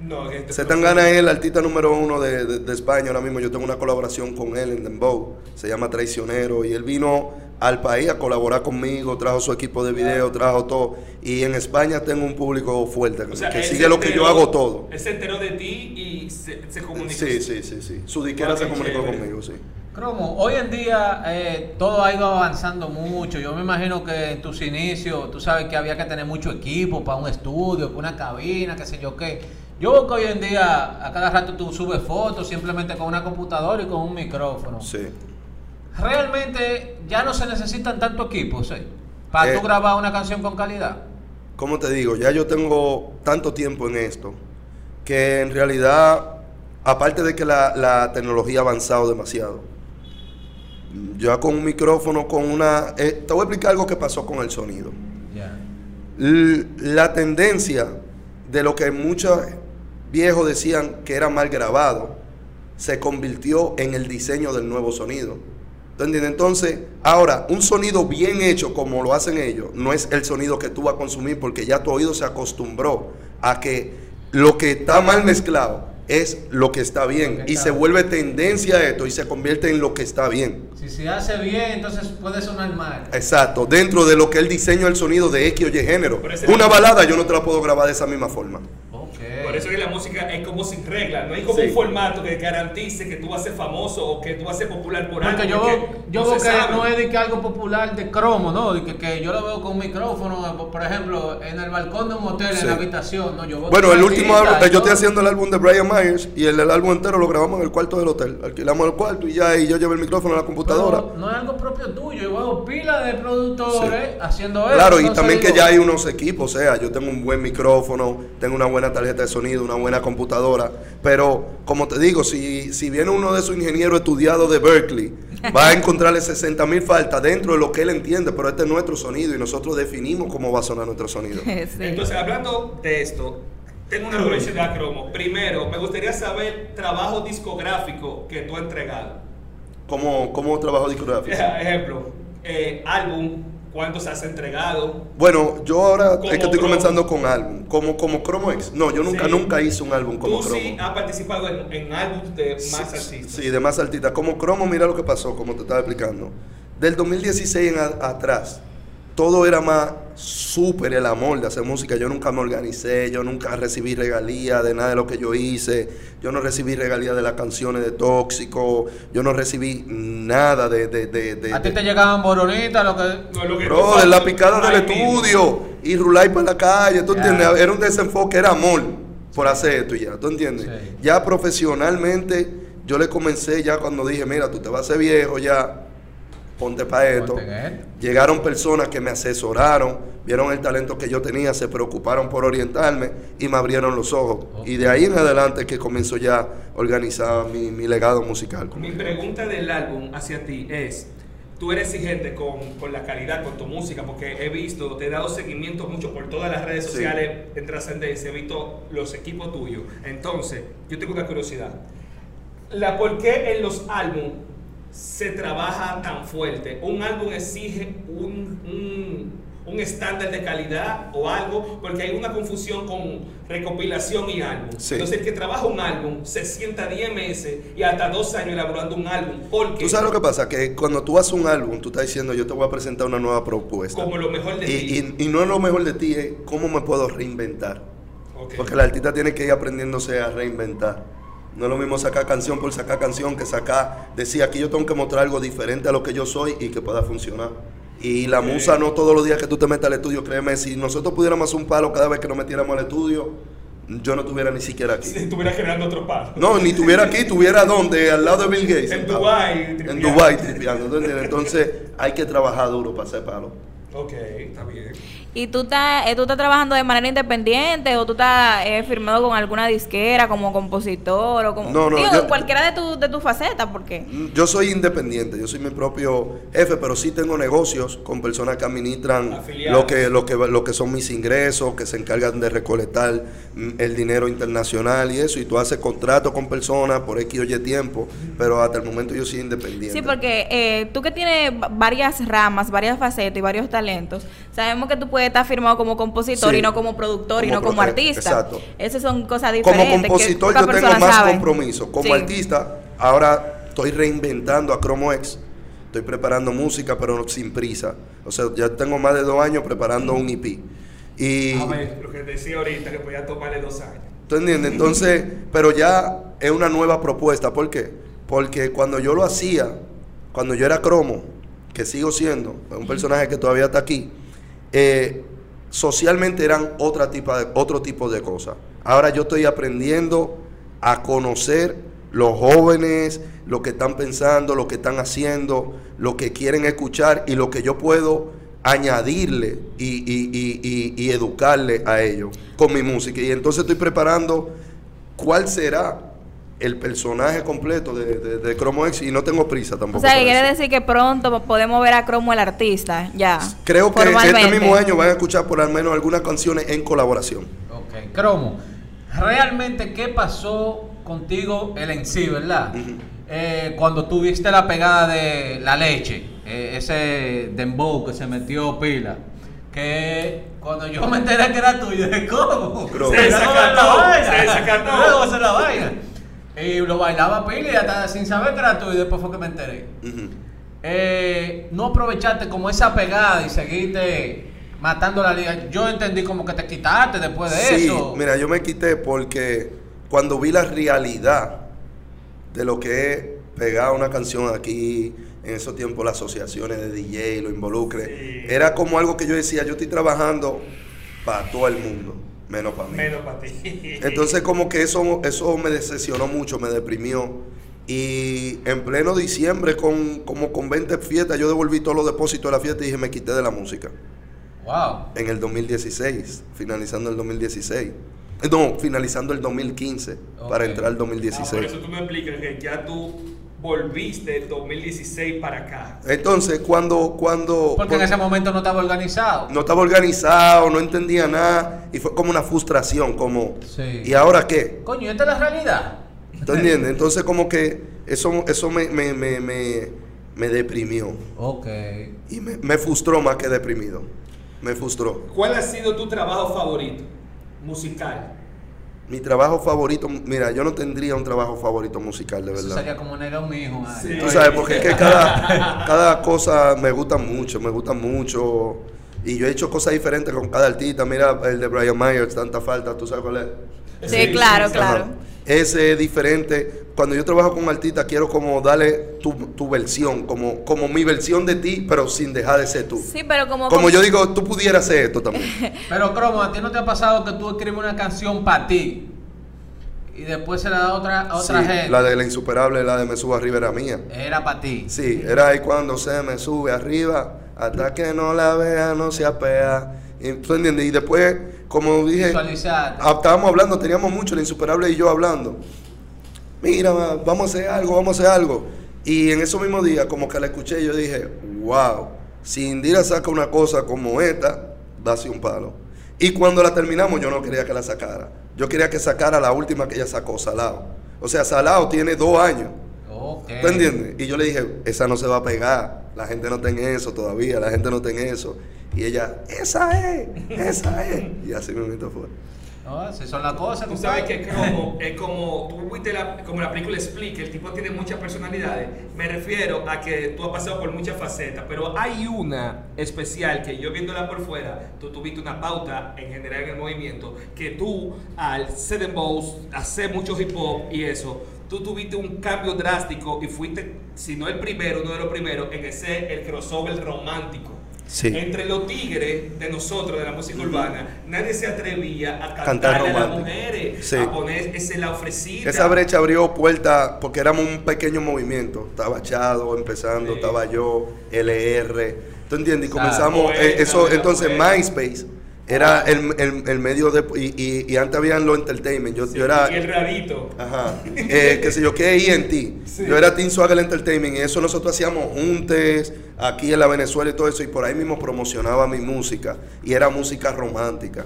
No, este Zetangana es el artista número uno de, de- de España ahora mismo. Yo tengo una colaboración con él en Dembow. Se llama Traicionero. Y él vino al país a colaborar conmigo. Trajo su equipo de video, trajo todo. Y en España tengo un público fuerte que, O sea, que sigue lo que yo hago todo. Él se enteró de ti y se, se comunicó. Sí, sí, sí, sí. Su disquera Ah, se comunicó chévere. conmigo, sí. Cromo, hoy en día eh, todo ha ido avanzando mucho. Yo me imagino que en tus inicios tú sabes que había que tener mucho equipo para un estudio, para una cabina, qué sé yo qué. Yo veo que hoy en día a cada rato tú subes fotos simplemente con una computadora y con un micrófono. Sí. Realmente ya no se necesitan tanto equipo, ¿sí? Para Eh. tú grabar una canción con calidad. Como te digo, ya yo tengo tanto tiempo en esto que en realidad, aparte de que la, la tecnología ha avanzado demasiado, ya con un micrófono, con una... eh, te voy a explicar algo que pasó con el sonido. La tendencia de lo que muchos viejos decían que era mal grabado se convirtió en el diseño del nuevo sonido. ¿Tú entiendes? Entonces, ahora, un sonido bien hecho como lo hacen ellos, no es el sonido que tú vas a consumir porque ya tu oído se acostumbró a que lo que está mal mezclado es lo que está bien que y está se bien. vuelve tendencia esto y se convierte en lo que está bien. Si se hace bien, entonces puede sonar mal. Exacto, dentro de lo que es el diseño del sonido de X o Y género. Una balada yo no te la puedo grabar de esa misma forma. Por eso que la música es como sin regla, no hay como Sí. un formato que garantice que tú vas a ser famoso o que tú vas a ser popular por algo. Porque yo veo, yo no veo que sabe. no es de que algo popular de cromo, ¿no? De que, que yo lo veo con un micrófono, eh, por ejemplo, en el balcón de un hotel, Sí. en la habitación, ¿no? Yo Bueno, el último álbum, y yo estoy haciendo el álbum de Brian Myers y el, el álbum entero lo grabamos en el cuarto del hotel. Alquilamos el cuarto y ya y yo llevo el micrófono a la computadora. Pero no es algo propio tuyo, yo veo pila de productores haciendo eso. Claro, y también que digo, ya hay unos equipos, o sea, yo tengo un buen micrófono, tengo una buena tarjeta de sonido, una buena computadora, pero como te digo, si, si viene uno de esos ingenieros estudiados de Berkeley, va a encontrarle 60 mil faltas dentro de lo que él entiende, pero este es nuestro sonido y nosotros definimos cómo va a sonar nuestro sonido. Sí. Entonces, hablando de esto, tengo una curiosidad, Cromo. Primero, me gustaría saber trabajo discográfico que tú has entregado. ¿Cómo, cómo trabajo discográfico? Ejemplo, eh, álbum, cuántos has entregado. Bueno, yo ahora es que estoy Cromo. comenzando con álbum, como, como Chromo X. No, yo nunca, Sí. nunca hice un álbum como Tú Chromo. sí has participado en, en álbumes de más Sí, artistas. Sí, de más artistas. Como Cromo, mira lo que pasó, como te estaba explicando. Del 2016 en a- atrás, todo era más súper el amor de hacer música. Yo nunca me organicé, yo nunca recibí regalías de nada de lo que yo hice, yo no recibí regalías de las canciones de Tóxico, yo no recibí nada de... de, de, de- A ti te llegaban boronitas, lo que. No, lo que Bro, de la picada del estudio y rular para la calle, ¿tú entiendes? Era un desenfoque, era amor por hacer esto y ya, ¿tú entiendes? Sí. Ya profesionalmente, yo le comencé ya cuando dije, mira, tú te vas a hacer viejo ya, ponte para esto. Llegaron personas que me asesoraron, vieron el talento que yo tenía, se preocuparon por orientarme y me abrieron los ojos. Y de ahí en adelante que comenzó ya a organizar mi, mi legado musical. Mi pregunta del álbum hacia ti es, tú eres exigente con, con la calidad, con tu música, porque he visto, te he dado seguimiento mucho por todas las redes Sí. sociales en trascendencia, he visto los equipos tuyos. Entonces, yo tengo una curiosidad. La, ¿Por qué en los álbumes se trabaja tan fuerte? ¿Un álbum exige un, un, un estándar de calidad o algo? Porque hay una confusión con recopilación y álbum. Sí. Entonces, el que trabaja un álbum se sienta 10 meses y hasta 2 años elaborando un álbum. Porque Tú sabes lo que pasa, que cuando tú haces un álbum, tú estás diciendo, yo te voy a presentar una nueva propuesta. como lo mejor de ti. Y, y, y no es lo mejor de ti, es cómo me puedo reinventar. Porque el artista tiene que ir aprendiéndose a reinventar. No es lo mismo sacar canción por sacar canción que sacar, decir, aquí yo tengo que mostrar algo diferente a lo que yo soy y que pueda funcionar. Y la musa no todos los días que tú te metas al estudio, créeme, si nosotros pudiéramos hacer un palo cada vez que nos metiéramos al estudio, yo no estuviera ni siquiera aquí. Si estuviera generando otro palo. No, ni tuviera aquí, tuviera donde, al lado de Bill Gates. En. Dubái, En. Dubai tripeando. Entonces hay que trabajar duro para hacer palo. Ok, está bien. ¿Y tú estás, eh, tú estás trabajando de manera independiente o tú estás eh, firmado con alguna disquera como compositor o como... No, no, digo, yo- cualquiera de tus de tu facetas, porque... Yo soy independiente, yo soy mi propio jefe, pero sí tengo negocios con personas que administran Afiliados. lo que, lo, que, lo que son mis ingresos, que se encargan de recolectar mm, el dinero internacional y eso, y tú haces contratos con personas por X o Y tiempo, pero hasta el momento yo soy independiente. Sí, porque eh, tú que tienes va- varias ramas, varias facetas y varios talentos, sabemos que tú puedes estar firmado como compositor Sí. y no como productor y Como no como artista. exacto. Esas son cosas Como diferentes. que compositor yo tengo más compromiso. Como Sí. artista, ahora estoy reinventando a Chromo X. Estoy preparando música, pero sin prisa. O sea, ya tengo más de dos años preparando un EP. Y, A ver, lo que decía ahorita, que podía tomarle dos años. ¿Tú entiendes? Entonces, pero ya es una nueva propuesta. ¿Por qué? Porque cuando yo lo hacía, cuando yo era cromo, que sigo siendo, un personaje que todavía está aquí, eh, socialmente eran otra de, otro tipo de cosas. Ahora yo estoy aprendiendo a conocer los jóvenes, lo que están pensando, lo que están haciendo, lo que quieren escuchar y lo que yo puedo añadirle y- y- y educarle a ellos con mi música. Y entonces estoy preparando cuál será el personaje completo de, de, de Chromo X y no tengo prisa O tampoco. sea, que por quiere eso. decir que pronto podemos ver a Cromo el artista, ya. Creo que este mismo año van a escuchar por al menos algunas canciones en colaboración. Ok, Cromo, realmente, ¿qué pasó contigo el en sí, verdad? Eh, cuando tuviste la pegada de la leche, eh, ese dembow que se metió pila, que cuando yo me enteré que era tuyo, de cómo, Bro. Se ¿Cómo es desacató, la vaina? se desacató. ¿Cómo es la vaina? Y lo bailaba pila y hasta sin saber que era tuyo, y después fue que me enteré. Eh, no aprovechaste como esa pegada y seguiste matando la liga. Yo entendí como que te quitaste después de Sí, eso. mira, yo me quité porque cuando vi la realidad de lo que es pegar una canción aquí, en esos tiempos las asociaciones de DJ lo involucre, Sí. era como algo que yo decía, yo estoy trabajando para todo el mundo, menos para mí. Menos para ti. Entonces como que eso, eso me decepcionó mucho, me deprimió. Y en pleno diciembre, con, como con 20 fiestas, yo devolví todos los depósitos de la fiesta y dije, me quité de la música. Wow. En el 2016, finalizando el 2016. Eh, No, finalizando el 2015, para entrar al Ah, por 2016. eso tú me explicas que ya tú volviste del 2016 para acá. Entonces, cuando, cuando Porque en ese momento no estaba organizado. no estaba organizado, no entendía nada, y fue como una frustración, como, Sí. ¿y ahora qué? Coño, esta es la realidad. ¿Tú entiendes? Entonces, como que eso, eso me, me, me, me, me deprimió. Ok. Y me, me frustró más que deprimido. Me frustró. ¿Cuál ha sido tu trabajo favorito musical? Mi trabajo favorito, mira, yo no tendría un trabajo favorito musical, de Eso verdad. sería como negar un hijo. Sí. Tú sabes, porque es que cada, cada cosa me gusta mucho, me gusta mucho. Y yo he hecho cosas diferentes con cada artista. Mira el de Brian Myers, tanta falta, ¿tú sabes cuál es? Sí, claro, sí. claro. Ajá. Ese es diferente. Cuando yo trabajo con un artista, quiero como darle tu, tu versión, como, como mi versión de ti, pero sin dejar de ser tú. Sí, pero como... Como yo digo, tú pudieras hacer esto también. Pero Cromo, ¿a ti no te ha pasado que tú escribes una canción para ti y después se la da a otra, a otra Sí, gente? la de la insuperable, la de Me Subo Arriba era mía. Era para ti. Sí, era ahí cuando se me sube arriba, hasta que no la vea, no se apea. Y, ¿tú entiendes? Y después, como dije, ah, estábamos hablando, teníamos mucho, la insuperable y yo hablando. Mira, vamos a hacer algo, vamos a hacer algo. Y en esos mismos días, como que la escuché, yo dije, wow, si Indira saca una cosa como esta, va a ser un palo. Y cuando la terminamos, yo no quería que la sacara. Yo quería que sacara la última que ella sacó, Salao. O sea, Salao tiene dos años. Ok. ¿Tú entiendes? Y yo le dije, esa no se va a pegar. La gente no en eso todavía, la gente no en eso. Y ella, esa es, esa es. Y así me fue. No, así son las cosas. Tú sabes que Cromo es como, tú viste la, como la película que el tipo tiene muchas personalidades. Me refiero a que tú has pasado por muchas facetas, pero hay una especial que yo viéndola por fuera, tú tuviste una pauta en general en el movimiento, que tú al ser dembow, hacer mucho hip hop y eso, tú tuviste un cambio drástico y fuiste, si no el primero, uno de los primeros, en ese el crossover romántico. Sí. Entre los tigres de nosotros, de la música urbana, nadie se atrevía a Cantar a las mujeres, Sí. a poner ese la ofrecida. Esa brecha abrió puerta porque éramos un pequeño movimiento. Estaba Chado empezando, Sí. estaba yo, LR. ¿Tú entiendes? Y comenzamos eh, eso. Entonces, poeta. MySpace era el, el- el medio de. Y, y- y antes habían los entertainment. Yo, Sí, yo era. y el rarito. Ajá. Eh, qué sé yo, qué INT. Sí. Yo era Team Swagger Entertainment y eso nosotros hacíamos juntes aquí en la Venezuela y todo eso y por ahí mismo promocionaba mi música y era música romántica.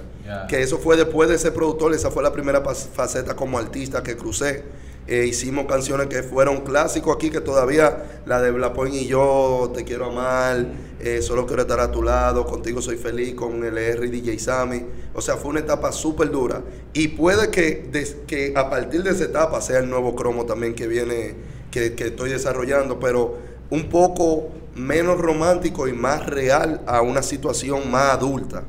Que eso fue después de ser productor, esa fue la primera faceta como artista que crucé. Eh, hicimos canciones que fueron clásicos aquí, que todavía la de Black Point y yo, Te quiero amar, eh, Solo quiero estar a tu lado, Contigo soy feliz, con LR y DJ Sammy. O sea, fue una etapa súper dura. Y puede que, que a partir de esa etapa sea el nuevo cromo también que viene, que, que estoy desarrollando, pero un poco menos romántico y más real a una situación más adulta.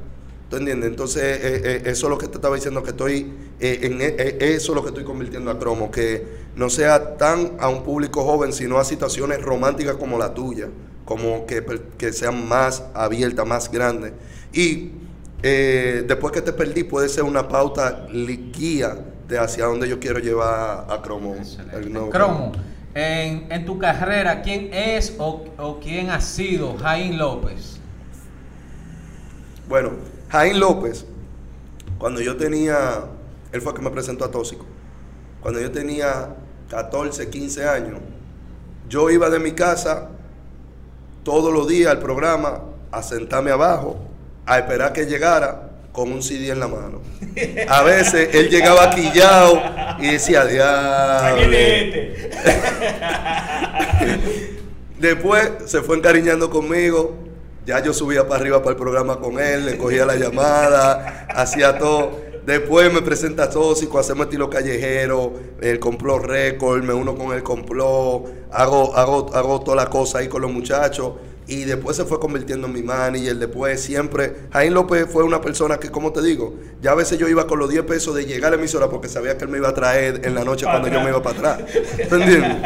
¿Tú entiendes? Entonces, eh, eh, eso es lo que te estaba diciendo, que estoy, eh, en, eh, eh, eso es lo que estoy convirtiendo a Cromo, que no sea tan a un público joven, sino a situaciones románticas como la tuya, como que, que sean más abiertas, más grandes. Y eh, después que te perdí, puede ser una pauta guía de hacia dónde yo quiero llevar a Cromo. el nuevo Cromo, en, en tu carrera, ¿quién es o, o quién ha sido Jaime López? Bueno, Jaime López, cuando yo tenía, él fue el que me presentó a Tóxico. Cuando yo tenía 14, 15 años, yo iba de mi casa todos los días al programa a sentarme abajo, a esperar que llegara con un CD en la mano. A veces él llegaba quillado y decía, diablo. este. Después se fue encariñando conmigo. Ya yo subía para arriba para el programa con él, le cogía la llamada, hacía todo. Después me presenta Tóxico, hacemos estilo callejero, el complot récord, me uno con el complot, hago, hago, hago toda la cosa ahí con los muchachos. Y después se fue convirtiendo en mi manager. Después siempre. Jaime López fue una persona que, como te digo, ya a veces yo iba con los 10 pesos de llegar a la emisora porque sabía que él me iba a traer en la noche cuando yo me iba para atrás. ¿Tú entiendes?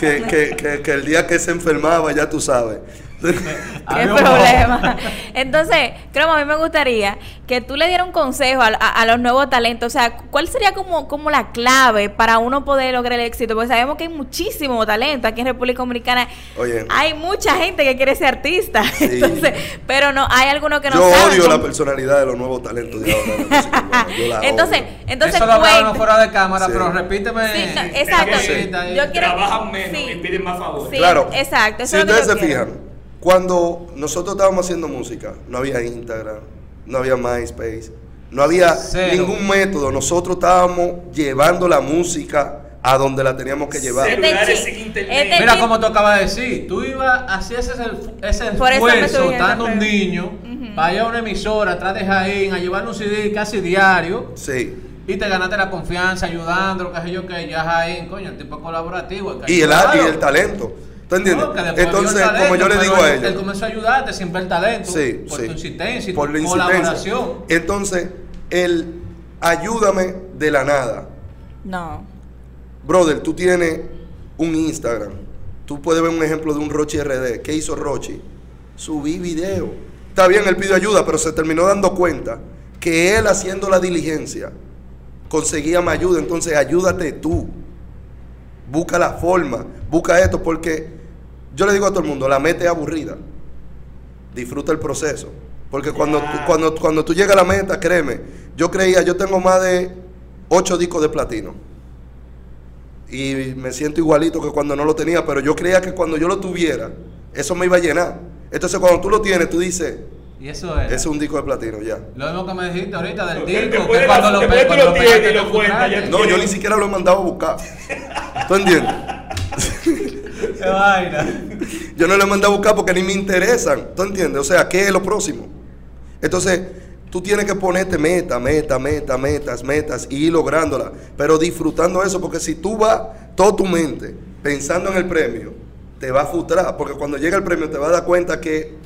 que, que, que, que el día que se enfermaba, ya tú sabes. ¿Qué Había un- problema? Entonces, creo que a mí me gustaría que tú le dieras un consejo a, a- a los nuevos talentos. O sea, ¿cuál sería como, como la clave para uno poder lograr el éxito? Porque sabemos que hay muchísimo talento aquí en República Dominicana. Oye. Hay mucha gente que quiere ser artista. Sí. Entonces, pero no, hay algunos que no yo saben odio la personalidad de los nuevos talentos de ahora. de la. Yo Entonces, odio. entonces Eso lo fuera de cámara, Sí. pero repíteme. Sí, no, exacto. Sí. Yo quiero- Trabajan menos sí. y piden más favores. Sí, claro. exacto, eso Si es ustedes se quiero. fijan, cuando nosotros estábamos haciendo música, no había Instagram, no había MySpace, no había Cero. ningún método. Nosotros estábamos llevando la música a donde la teníamos que llevar. Cero. Celulares sin chi- internet. este Mira como tú acabas de decir, tú ibas, hacías ese, ese esfuerzo, estando un niño, Ujú. para ir a una emisora atrás de Jaín, a llevar un CD casi diario, Sí. y te ganaste la confianza ayudando, qué sé yo, que ya Jaín, coño, el tipo colaborativo. que Y el, arte y el talento. ¿Tú entiendes? No, Entonces, talento, como yo le digo a él- ellos. Él comenzó a ayudarte sin ver el talento. Sí, por sí. tu insistencia y por tu la insistencia. colaboración. Entonces, el ayúdame de la nada. No. Brother, tú tienes un Instagram. Tú puedes ver un ejemplo de un Rochi RD. ¿Qué hizo Rochi? Subí video. Está bien, él pidió ayuda, pero se terminó dando cuenta que él haciendo la diligencia conseguía más ayuda. Entonces, ayúdate tú. Busca la forma. Busca esto, porque yo le digo a todo el mundo: la meta es aburrida. Disfruta el proceso. Porque cuando, cuando, cuando tú llegas a la meta, créeme, yo creía, yo tengo más de 8 discos de platino y me siento igualito que cuando no lo tenía, pero yo creía que cuando yo lo tuviera, eso me iba a llenar. Entonces cuando tú lo tienes, tú dices, Y eso es. ese es un disco de platino, ya. Lo mismo que me dijiste ahorita del disco, que la- cuando lo cuando lo pegaste tienes y lo ya contrato. No, yo ni siquiera lo he mandado a buscar. ¿Tú entiendes? Yo no lo he mandado a buscar porque ni me interesan. ¿Tú entiendes? O sea, ¿qué es lo próximo? Entonces, tú tienes que ponerte meta, meta, meta, metas, metas y ir lográndola. Pero disfrutando eso, porque si tú vas toda tu mente pensando en el premio, te va a frustrar. Porque cuando llega el premio te vas a dar cuenta que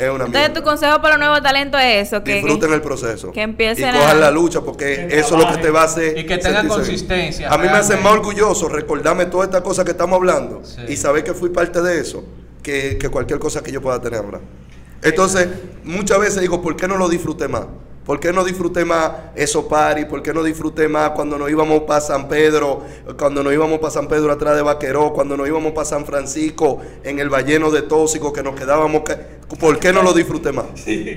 es una Entonces, tu consejo para los nuevos talentos es eso, que, Disfruten el proceso. que empiecen y a- cojan la lucha porque Que eso es lo que te va a hacer. Y que tengan consistencia, A mí me hace más orgulloso recordarme todas estas cosas que estamos hablando Sí. y saber que fui parte de eso que, que cualquier cosa que yo pueda tener ahora. Entonces, muchas veces digo, ¿por qué no lo disfruté más? ¿Por qué no disfruté más esos paris? ¿Por qué no disfruté más cuando nos íbamos para San Pedro? Cuando nos íbamos para San Pedro atrás de Vaqueró, cuando nos íbamos para San Francisco en el Balleno de Tóxico, que nos quedábamos. ¿Por qué no lo disfruté más?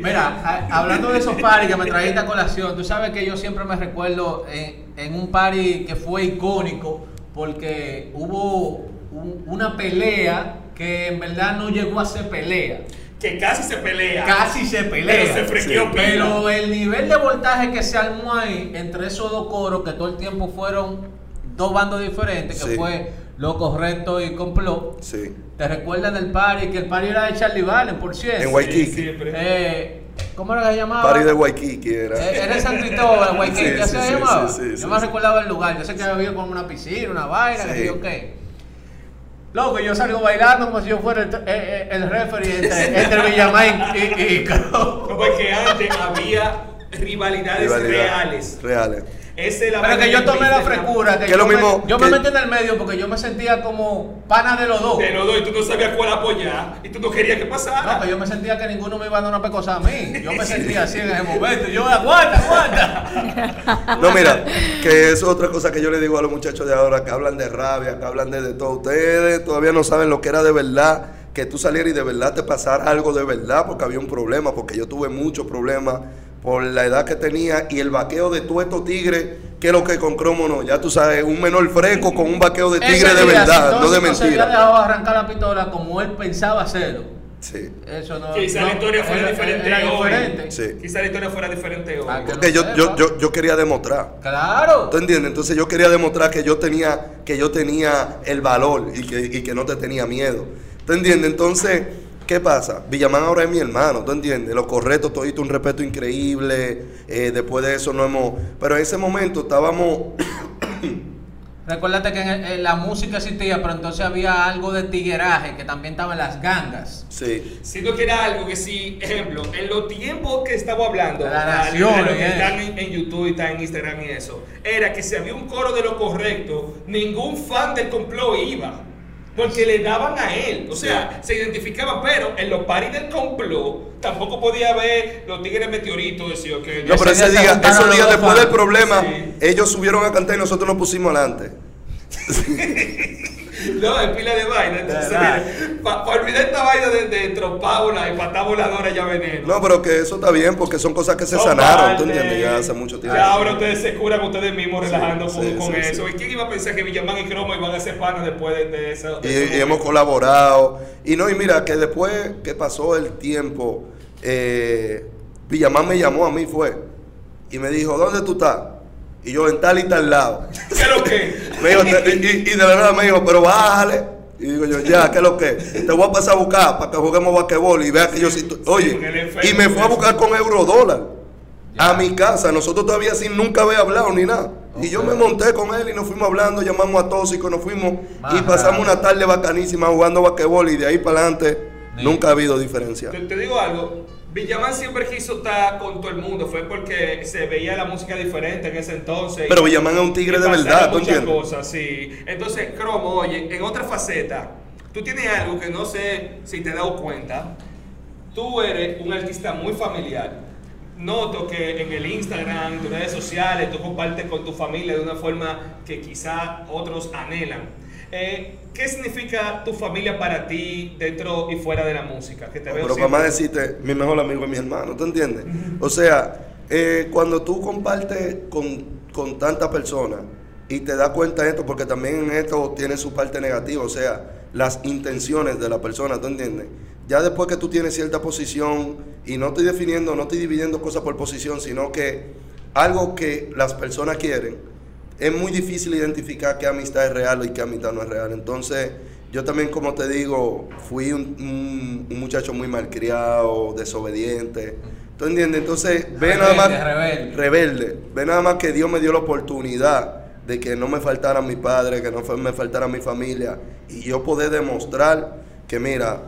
Mira, a- hablando de esos paris que me trajiste a colación, tú sabes que yo siempre me recuerdo en, en un party que fue icónico porque hubo un- una pelea que en verdad no llegó a ser pelea. Que casi se pelea. Casi se pelea. Pero se frequeó Sí. Pero el nivel de voltaje que se armó ahí entre esos dos coros, que todo el tiempo fueron dos bandos diferentes, que Sí. fue Lo Correcto y Complot. Sí. ¿Te recuerdas del party? Que el party era de Charlie Valen, por cierto. En Waikiki. siempre. Eh, ¿Cómo era que se llamaba? Party de Waikiki era. Eh, Era en San Cristóbal, Waikiki, Sí, ¿qué sí, se sí, llamaba? sí, sí, Yo sí, me sí. recordaba el lugar, yo sé que había como una piscina, una vaina, que yo qué. Loco, yo salgo bailando como si yo fuera el, eh, eh, el referee entre, entre Villamay y, y, y Crow. Como es que antes había rivalidades Rivalidad. reales. Reales. Esa es la Pero que yo tomé la frescura que, Que yo, lo mismo me, yo me que- metí en el medio porque yo me sentía como pana de los dos. De los dos, y tú no sabías cuál apoyar, y tú no querías que pasara. No, que yo me sentía que ninguno me iba a dar una pecosa a mí. Yo me sentía así en ese momento. Yo, aguanta, aguanta. No, mira, que eso es otra cosa que yo le digo a los muchachos de ahora que hablan de rabia, que hablan de, de todo. Ustedes todavía no saben lo que era de verdad, que tú salieras y de verdad te pasara algo de verdad, porque había un problema, porque yo tuve muchos problemas por la edad que tenía y el vaqueo de todos estos tigres, que es lo que con cromo no, ya tú sabes, un menor fresco con un vaqueo de tigre Ese de día, verdad, si no de Tóxico se había mentira. dejado arrancar la pistola como él pensaba hacerlo. Sí. Eso no. Quizá no, la historia fuera era- diferente era hoy. diferente. Sí. Quizá la historia fuera diferente hoy. Ah, que- Porque yo, yo, yo, yo quería demostrar. Claro. ¿Tú entiendes? Entonces yo quería demostrar que yo tenía, que yo tenía el valor y que, y que no te tenía miedo. ¿Tú entiendes? Entonces, ¿qué pasa? Villamán ahora es mi hermano, ¿tú entiendes? Lo correcto, todito un respeto increíble. eh, después de eso no hemos... Pero en ese momento estábamos... Recuérdate que en, el- en la música existía, pero entonces había algo de tigueraje que también estaba en las gangas. Sí. Siento que era algo que sí, ejemplo, en los tiempos que estamos hablando, De la nación, de lo que eh. están en, en YouTube y están en Instagram y eso, era que si había un coro de lo correcto, ningún fan del complot iba. Porque le daban a él, o sea, se identificaban, pero en los paris del complot tampoco podía haber los tigres meteoritos, decía que No, pero Ese día esos días después del problema, Sí. ellos subieron a cantar y nosotros nos pusimos adelante. No, es pila de vaina. Entonces, para olvidar esta vaina de, de trompábola y voladora ya veneno. No, pero que eso está bien porque son cosas que se sanaron, ¿tú entiendes? Ya hace mucho tiempo. Ya ahora ustedes se curan ustedes mismos relajando sí, con, sí, con sí, eso. ¿Y quién iba a pensar que Villamán y Cromo iban a ser panas después de, de eso? y, de y hemos colaborado. Y no, y mira, que después que pasó el tiempo, eh, Villamán me llamó a mí, fue, y me dijo, ¿dónde tú estás? Y yo, en tal y tal lado. ¿Qué es lo que? Me dijo, y, de la nada me dijo, pero bájale. Y digo yo, ya, ¿qué es lo que? Te voy a pasar a buscar para que juguemos basquetbol y vea que yo sí. estoy-". Oye, y me fue a buscar con eurodólar a mi casa. Nosotros todavía sin nunca haber hablado ni nada. Y Y yo me monté con él y nos fuimos hablando, llamamos a Tóxico, nos fuimos y pasamos una tarde bacanísima jugando basquetbol y de ahí para adelante nunca ha habido diferencia. Te, te digo algo, Villamán siempre quiso estar con todo el mundo, fue porque se veía la música diferente en ese entonces. Pero Villamán es un tigre de verdad, ¿tú muchas entiendes? cosas, sí. Entonces, Cromo, oye, en otra faceta, tú tienes algo que no sé si te has dado cuenta. Tú eres un artista muy familiar. Noto que en el Instagram, en tus redes sociales, tú compartes con tu familia de una forma que quizá otros anhelan. Eh, ¿Qué significa tu familia para ti dentro y fuera de la música? Que te veo Pero para más decirte, mi mejor amigo es mi hermano, ¿tú entiendes? O sea, eh, cuando tú compartes con, con tantas personas y te das cuenta de esto, porque también esto tiene su parte negativa, o sea, las intenciones de la persona, ¿tú entiendes? Ya después que tú tienes cierta posición, y no estoy definiendo, no estoy dividiendo cosas por posición, sino que algo que las personas quieren, es muy difícil identificar qué amistad es real y qué amistad no es real. Entonces, yo también, como te digo, fui un, un- un muchacho muy malcriado, desobediente. ¿Tú entiendes? Entonces, ve nada más. Rebelde. Ve nada más que Dios me dio la oportunidad de que no me faltara mi padre, que no me faltara mi familia. Y yo poder demostrar que, mira,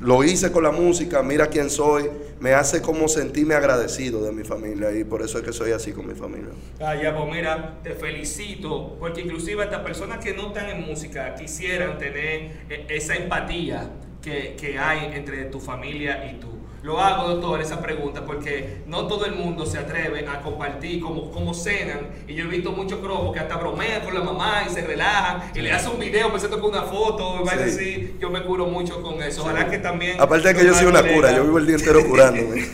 lo hice con la música, mira quién soy, me hace como sentirme agradecido de mi familia. Y por eso es que soy así con mi familia. Ah, ya, pues mira, te felicito, porque inclusive estas personas que no están en música quisieran tener eh, esa empatía que, que hay entre tu familia y tú. Lo hago, doctor, esa pregunta, porque no todo el mundo se atreve a compartir cómo, cómo cenan. Y yo he visto muchos cromos que hasta bromean con la mamá y se relajan y le hacen un video pensando con una foto y Sí. así. Yo me curo mucho con eso. Ojalá que también. Aparte de que yo soy una cura, yo vivo el día entero curándome.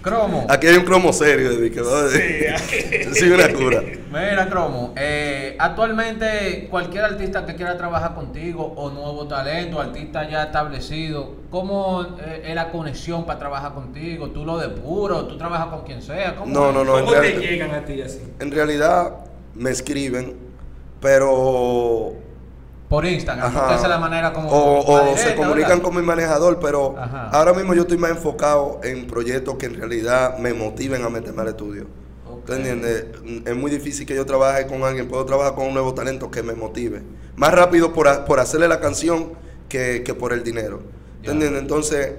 Cromo. Aquí hay un cromo serio, de que, ¿no? Sí. yo soy una cura. Mira, Cromo, eh, actualmente cualquier artista que quiera trabajar contigo o nuevo talento, artista ya establecido, ¿cómo eh, es la conexión para trabajar contigo? ¿Tú lo depuras? ¿Tú trabajas con quien sea? ¿Cómo No, no, ¿Cómo te llegan a ti así? En realidad me escriben, pero Por Instagram, Ajá. esa es la manera como... o, o se comunican ¿verdad? con mi manejador, pero Ajá. ahora mismo yo estoy más enfocado en proyectos que en realidad me motiven a meterme al estudio. Ok. ¿Tú entiendes? Es muy difícil que yo trabaje con alguien, puedo trabajar con un nuevo talento que me motive. Más rápido por, por hacerle la canción que, que por el dinero. ¿Tú Ya. entiendes? Entonces,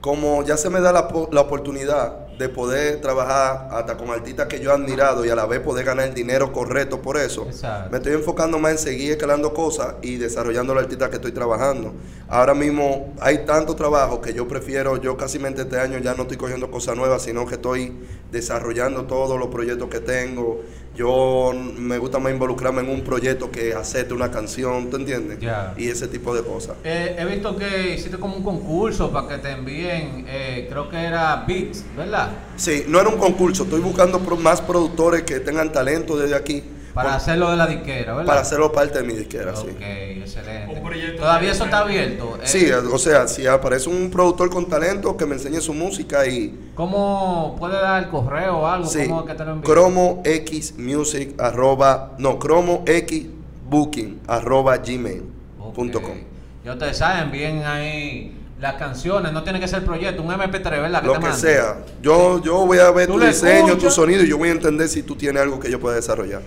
como ya se me da la, po- la oportunidad de poder trabajar hasta con artistas que yo he admirado y a la vez poder ganar el dinero correcto por eso, Exacto. me estoy enfocando más en seguir escalando cosas y desarrollando los artistas que estoy trabajando. Ahora mismo hay tanto trabajo que yo prefiero, yo casi mente este año ya no estoy cogiendo cosas nuevas, sino que estoy desarrollando todos los proyectos que tengo. Yo me gusta más involucrarme en un proyecto que hacerte una canción, ¿tú entiendes? Y ese tipo de cosas. Eh, he visto que hiciste como un concurso para que te envíen, eh, creo que era beats, ¿verdad? Sí, no era un concurso, estoy buscando más productores que tengan talento desde aquí Para hacerlo de la disquera, ¿verdad? para hacerlo parte de mi disquera, sí. Ok, excelente. Todavía eso está abierto. Eh, Sí, o sea, si aparece un productor con talento que me enseñe su música y ¿Cómo puede dar el correo o algo? sí, ¿Cómo es que te lo cromo x music arroba no cromo x booking arroba gmail Ok. punto com. Ya ustedes saben, bien ahí las canciones, no tiene que ser proyecto, un MP3, ¿verdad? Lo te que manden? sea. Yo, yo voy a ver tu diseño, tu sonido y yo voy a entender si tú tienes algo que yo pueda desarrollar.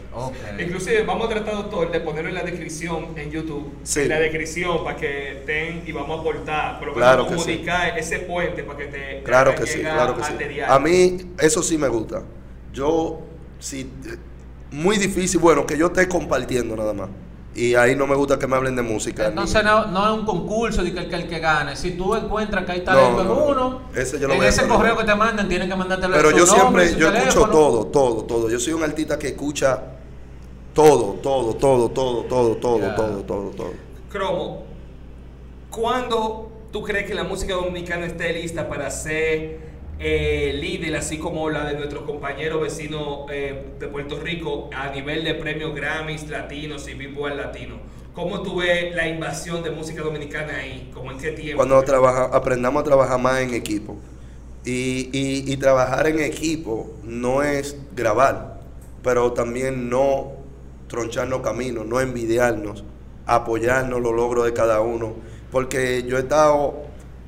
Inclusive vamos a tratar, doctor, de ponerlo en la descripción en YouTube. Sí. En la descripción para que estén y vamos a aportar, por lo menos Claro que sí. comunicar ese puente para que te Claro que sí, llegar claro que sí. A mí eso sí me gusta. Yo, sí, muy difícil, bueno, que yo esté compartiendo nada más. Y ahí no me gusta que me hablen de música. Entonces ni- no, no es un concurso de que el que, el que gane. Si tú encuentras que hay talento No, no, en uno, ese yo lo en voy a ese correo que te mandan tienen que mandarte Pero yo nombre, siempre, yo escucho teléfono. todo, todo, todo. Yo soy un artista que escucha todo, todo, todo, todo, todo, todo, todo, todo, todo. Cromo, ¿cuándo tú crees que la música dominicana esté lista para ser eh, líder, así como la de nuestros compañeros vecinos eh, de Puerto Rico, a nivel de premios Grammys latinos y Billboard latino? ¿Cómo tú ves la invasión de música dominicana ahí? ¿Cómo en qué tiempo? Cuando trabaja, aprendamos a trabajar más en equipo. Y, y- y trabajar en equipo no es grabar, pero también no troncharnos caminos, no envidiarnos, apoyarnos los logros de cada uno. Porque yo he estado,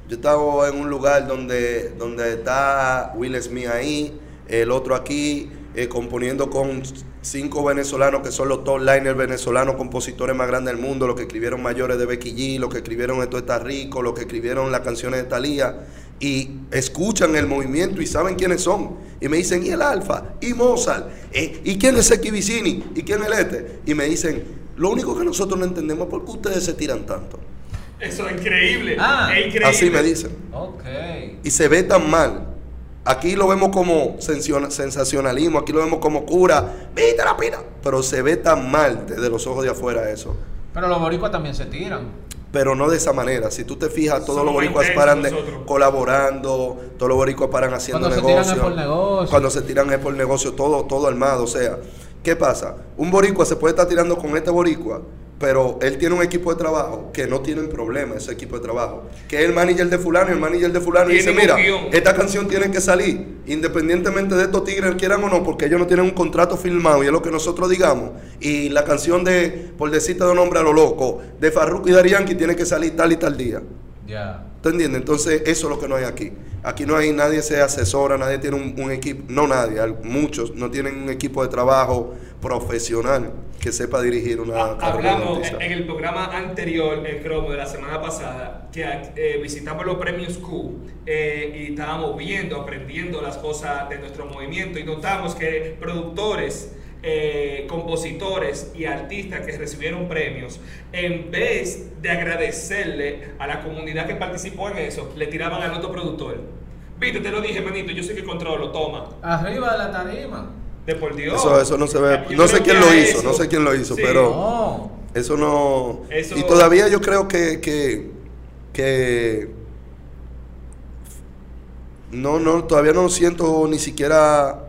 yo he estado en un lugar donde, donde está Will Smith ahí, el otro aquí, eh, componiendo con cinco venezolanos que son los top liners venezolanos, compositores más grandes del mundo, los que escribieron Mayores de Becky G, los que escribieron Esto está rico, los que escribieron las canciones de Thalía, y escuchan el movimiento y saben quiénes son. Y me dicen, ¿y el Alfa? ¿Y Mozart? Eh, ¿Y quién es Seki Vicini? ¿Y quién es este? Y me dicen, lo único que nosotros no entendemos es por qué ustedes se tiran tanto. Eso es increíble. Ah. es increíble. Así me dicen. Ok. Y se ve tan mal. Aquí lo vemos como sensacionalismo, aquí lo vemos como cura, viste la pina. Pero se ve tan mal desde los ojos de afuera eso. Pero los boricuas también se tiran. Pero no de esa manera. Si tú te fijas, todos Somos los boricuas paran de- colaborando, todos los boricuas paran haciendo Cuando se tiran negocio. es por negocio. Cuando se tiran es por negocio, todo, todo armado. O sea, ¿qué pasa? Un boricua se puede estar tirando con este boricua, pero él tiene un equipo de trabajo que no tienen problema ese equipo de trabajo. Que es el manager de fulano y el manager de fulano y dice, mira, guion. esta canción tiene que salir, independientemente de estos tigres quieran o no, porque ellos no tienen un contrato firmado y es lo que nosotros digamos. Y la canción de, por decirte de un nombre a lo loco, de Farruko y Yankee tiene que salir tal y tal día. Ya. ¿Tú entiendes? Entonces, eso es lo que no hay aquí. Aquí no hay nadie se asesora, nadie tiene un, un equipo, no nadie, muchos no tienen un equipo de trabajo profesional que sepa dirigir una de Hablamos artista. en el programa anterior, el cromo de la semana pasada, que eh, visitamos los premios Q eh, y estábamos viendo, aprendiendo las cosas de nuestro movimiento y notamos que productores, eh, compositores y artistas que recibieron premios, en vez de agradecerle a la comunidad que participó en eso, le tiraban al otro productor. Viste, te lo dije, manito, yo sé que controlo, toma. Arriba de la tarima. De por Dios. Eso, eso no se ve, Yo no sé quién lo hizo, eso- no sé quién lo hizo, Sí. pero No. eso no... Eso- Y todavía yo creo que, que, que no, no, todavía no siento ni siquiera,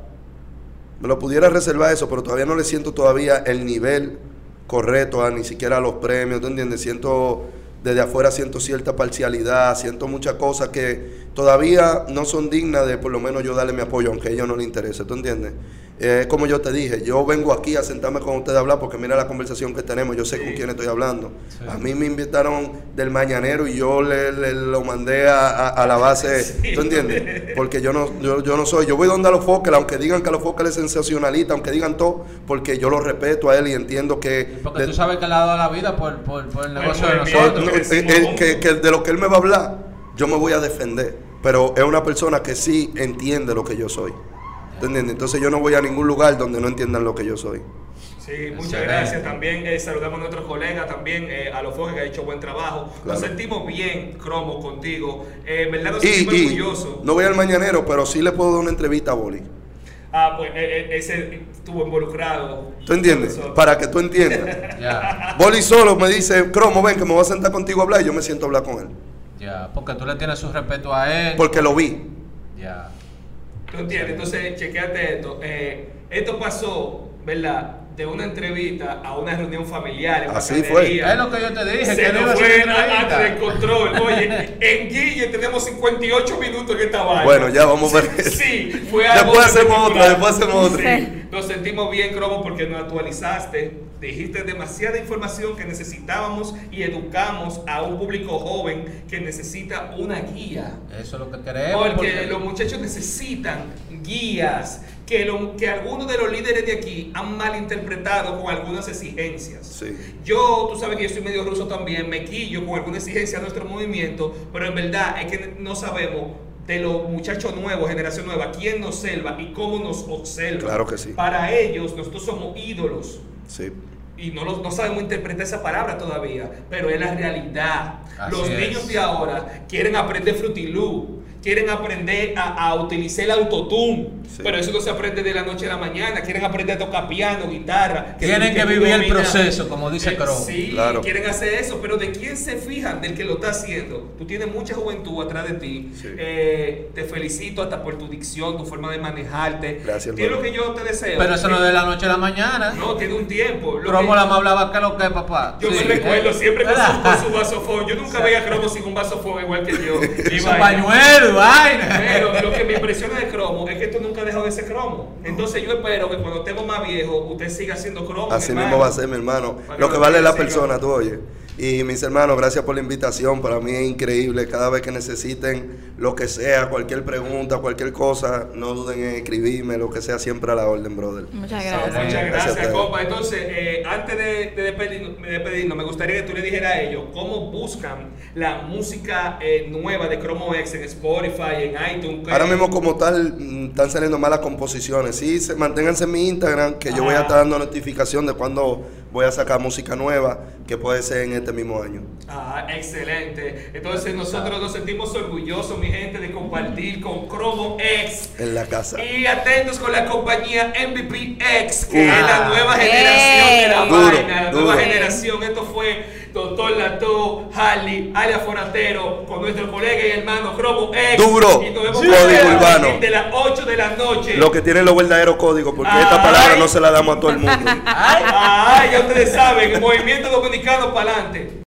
me lo pudiera reservar eso, pero todavía no le siento todavía el nivel correcto a ni siquiera los premios, ¿tú entiendes? Siento, desde afuera siento cierta parcialidad, siento muchas cosas que todavía no son dignas de por lo menos yo darle mi apoyo, aunque a ellos no les interese, ¿tú entiendes? Eh, Es como yo te dije, yo vengo aquí a sentarme con ustedes a hablar porque mira la conversación que tenemos, yo sé con quién estoy hablando. Sí. A mí me invitaron del mañanero y yo le, le- lo mandé a, a- a la base, Sí. ¿tú entiendes? Porque yo no, yo, yo no soy, yo voy donde a los Fokker, aunque digan que a los Fokker es sensacionalista, aunque digan todo, porque yo lo respeto a él y entiendo que... Porque de- tú sabes que le ha dado la vida por, por, por el negocio el de nosotros. no, que eh, eh, juntos. que, que de lo que él me va a hablar, yo me voy a defender. Pero es una persona que sí entiende lo que yo soy. ¿Tú entiendes? Entonces yo no voy a ningún lugar donde no entiendan lo que yo soy. Sí, muchas Excelente. gracias. También eh, saludamos a nuestros colegas, también eh, a los Foques que ha hecho buen trabajo. Nos sentimos bien, Cromo, contigo. Eh, en verdad nos Y, sentimos y orgullosos. no voy al mañanero, pero sí le puedo dar una entrevista a Boli. Ah, pues eh, ese estuvo involucrado. ¿Tú entiendes? Para que tú entiendas. Ya, Boli solo me dice, Cromo, ven que me voy a sentar contigo a hablar y yo me siento a hablar con él. ya. Porque tú le tienes su respeto a él. Porque lo vi. Ya. ¿Tú entiendes? Entonces, chequeate esto. Eh, esto pasó, ¿verdad? De una entrevista a una reunión familiar. en Así bacanería. Es lo que yo te dije, Se que no fue antes del control. Oye, en Guille tenemos 58 minutos en esta vaina. Bueno, ya vamos a ver. Sí, fue algo Después hacemos otra, después hacemos otra. Sí, Nos sentimos bien, Cromo, porque nos actualizaste. Dijiste demasiada información que necesitábamos y educamos a un público joven que necesita una guía. Eso es lo que queremos. Porque los muchachos necesitan guías que, lo- que algunos de los líderes de aquí han malinterpretado con algunas exigencias. Sí. Yo, tú sabes que yo soy medio ruso también, me quillo con alguna exigencia a nuestro movimiento, pero en verdad es que no sabemos de los muchachos nuevos, generación nueva, quién nos observa y cómo nos observa. Claro que sí. Para ellos, nosotros somos ídolos. Sí. Y no, lo- no sabemos interpretar esa palabra todavía, pero es la realidad. Así Los es. niños de ahora quieren aprender frutilú, quieren aprender a, a utilizar el autotune, Sí. pero eso no se aprende de la noche a la mañana. Quieren aprender a tocar piano, guitarra. Tienen que vivir el proceso, como dice Eh, Crow. Sí, Claro. quieren hacer eso, pero ¿de quién se fijan? Del que lo está haciendo. Tú tienes mucha juventud atrás de ti. Sí. Eh, te felicito hasta por tu dicción, tu forma de manejarte. Gracias, ¿Qué es lo que yo te deseo? Pero eso no es de la noche a la mañana. No, tiene un tiempo. Lo Cromo que- la más hablaba que lo que, papá. yo Sí. me recuerdo siempre con su, con su vasofón. Yo nunca veía a Cromo sin un vasofón igual que yo. Su pañuelo vaina. Pero lo que me impresiona de Cromo es que tú nunca has dejado de ser Cromo. Entonces yo espero que cuando estemos más viejos, usted siga siendo Cromo. Así mi mismo va a ser, mi hermano. Lo que vale es la persona, tú oye. Y mis hermanos, gracias por la invitación. Para mí es increíble. Cada vez que necesiten lo que sea, cualquier pregunta, cualquier cosa, no duden en escribirme, lo que sea, siempre a la orden, brother. Muchas gracias. muchas Gracias gracias, compa. Entonces, eh, antes de, de despedirnos, de despedirnos, me gustaría que tú le dijeras a ellos cómo buscan la música eh, nueva de Chromo X en Spotify, en iTunes. Ahora mismo como tal mm, están saliendo malas composiciones. Sí, se, manténganse en mi Instagram, que yo voy a estar dando notificación de cuando voy a sacar música nueva, que puede ser en este mismo año. Ah, excelente. Entonces, nosotros nos sentimos orgullosos, mi gente, de compartir con Chromo X. En la casa. Y atentos con la compañía MVP X, que Uh. es la nueva generación de la. Duro, vaina, la nueva duro. generación. Esto fue Doctor Lato, Harley, Alia Foratero, con nuestro colega y hermano Chromo X. Duro. Y nos vemos Sí. Código urbano. De las 8 de la noche. Lo que tienen los verdaderos códigos, porque Ay. esta palabra no se la damos a todo el mundo. Ay, ay, ya ustedes saben, el movimiento dominicano para adelante.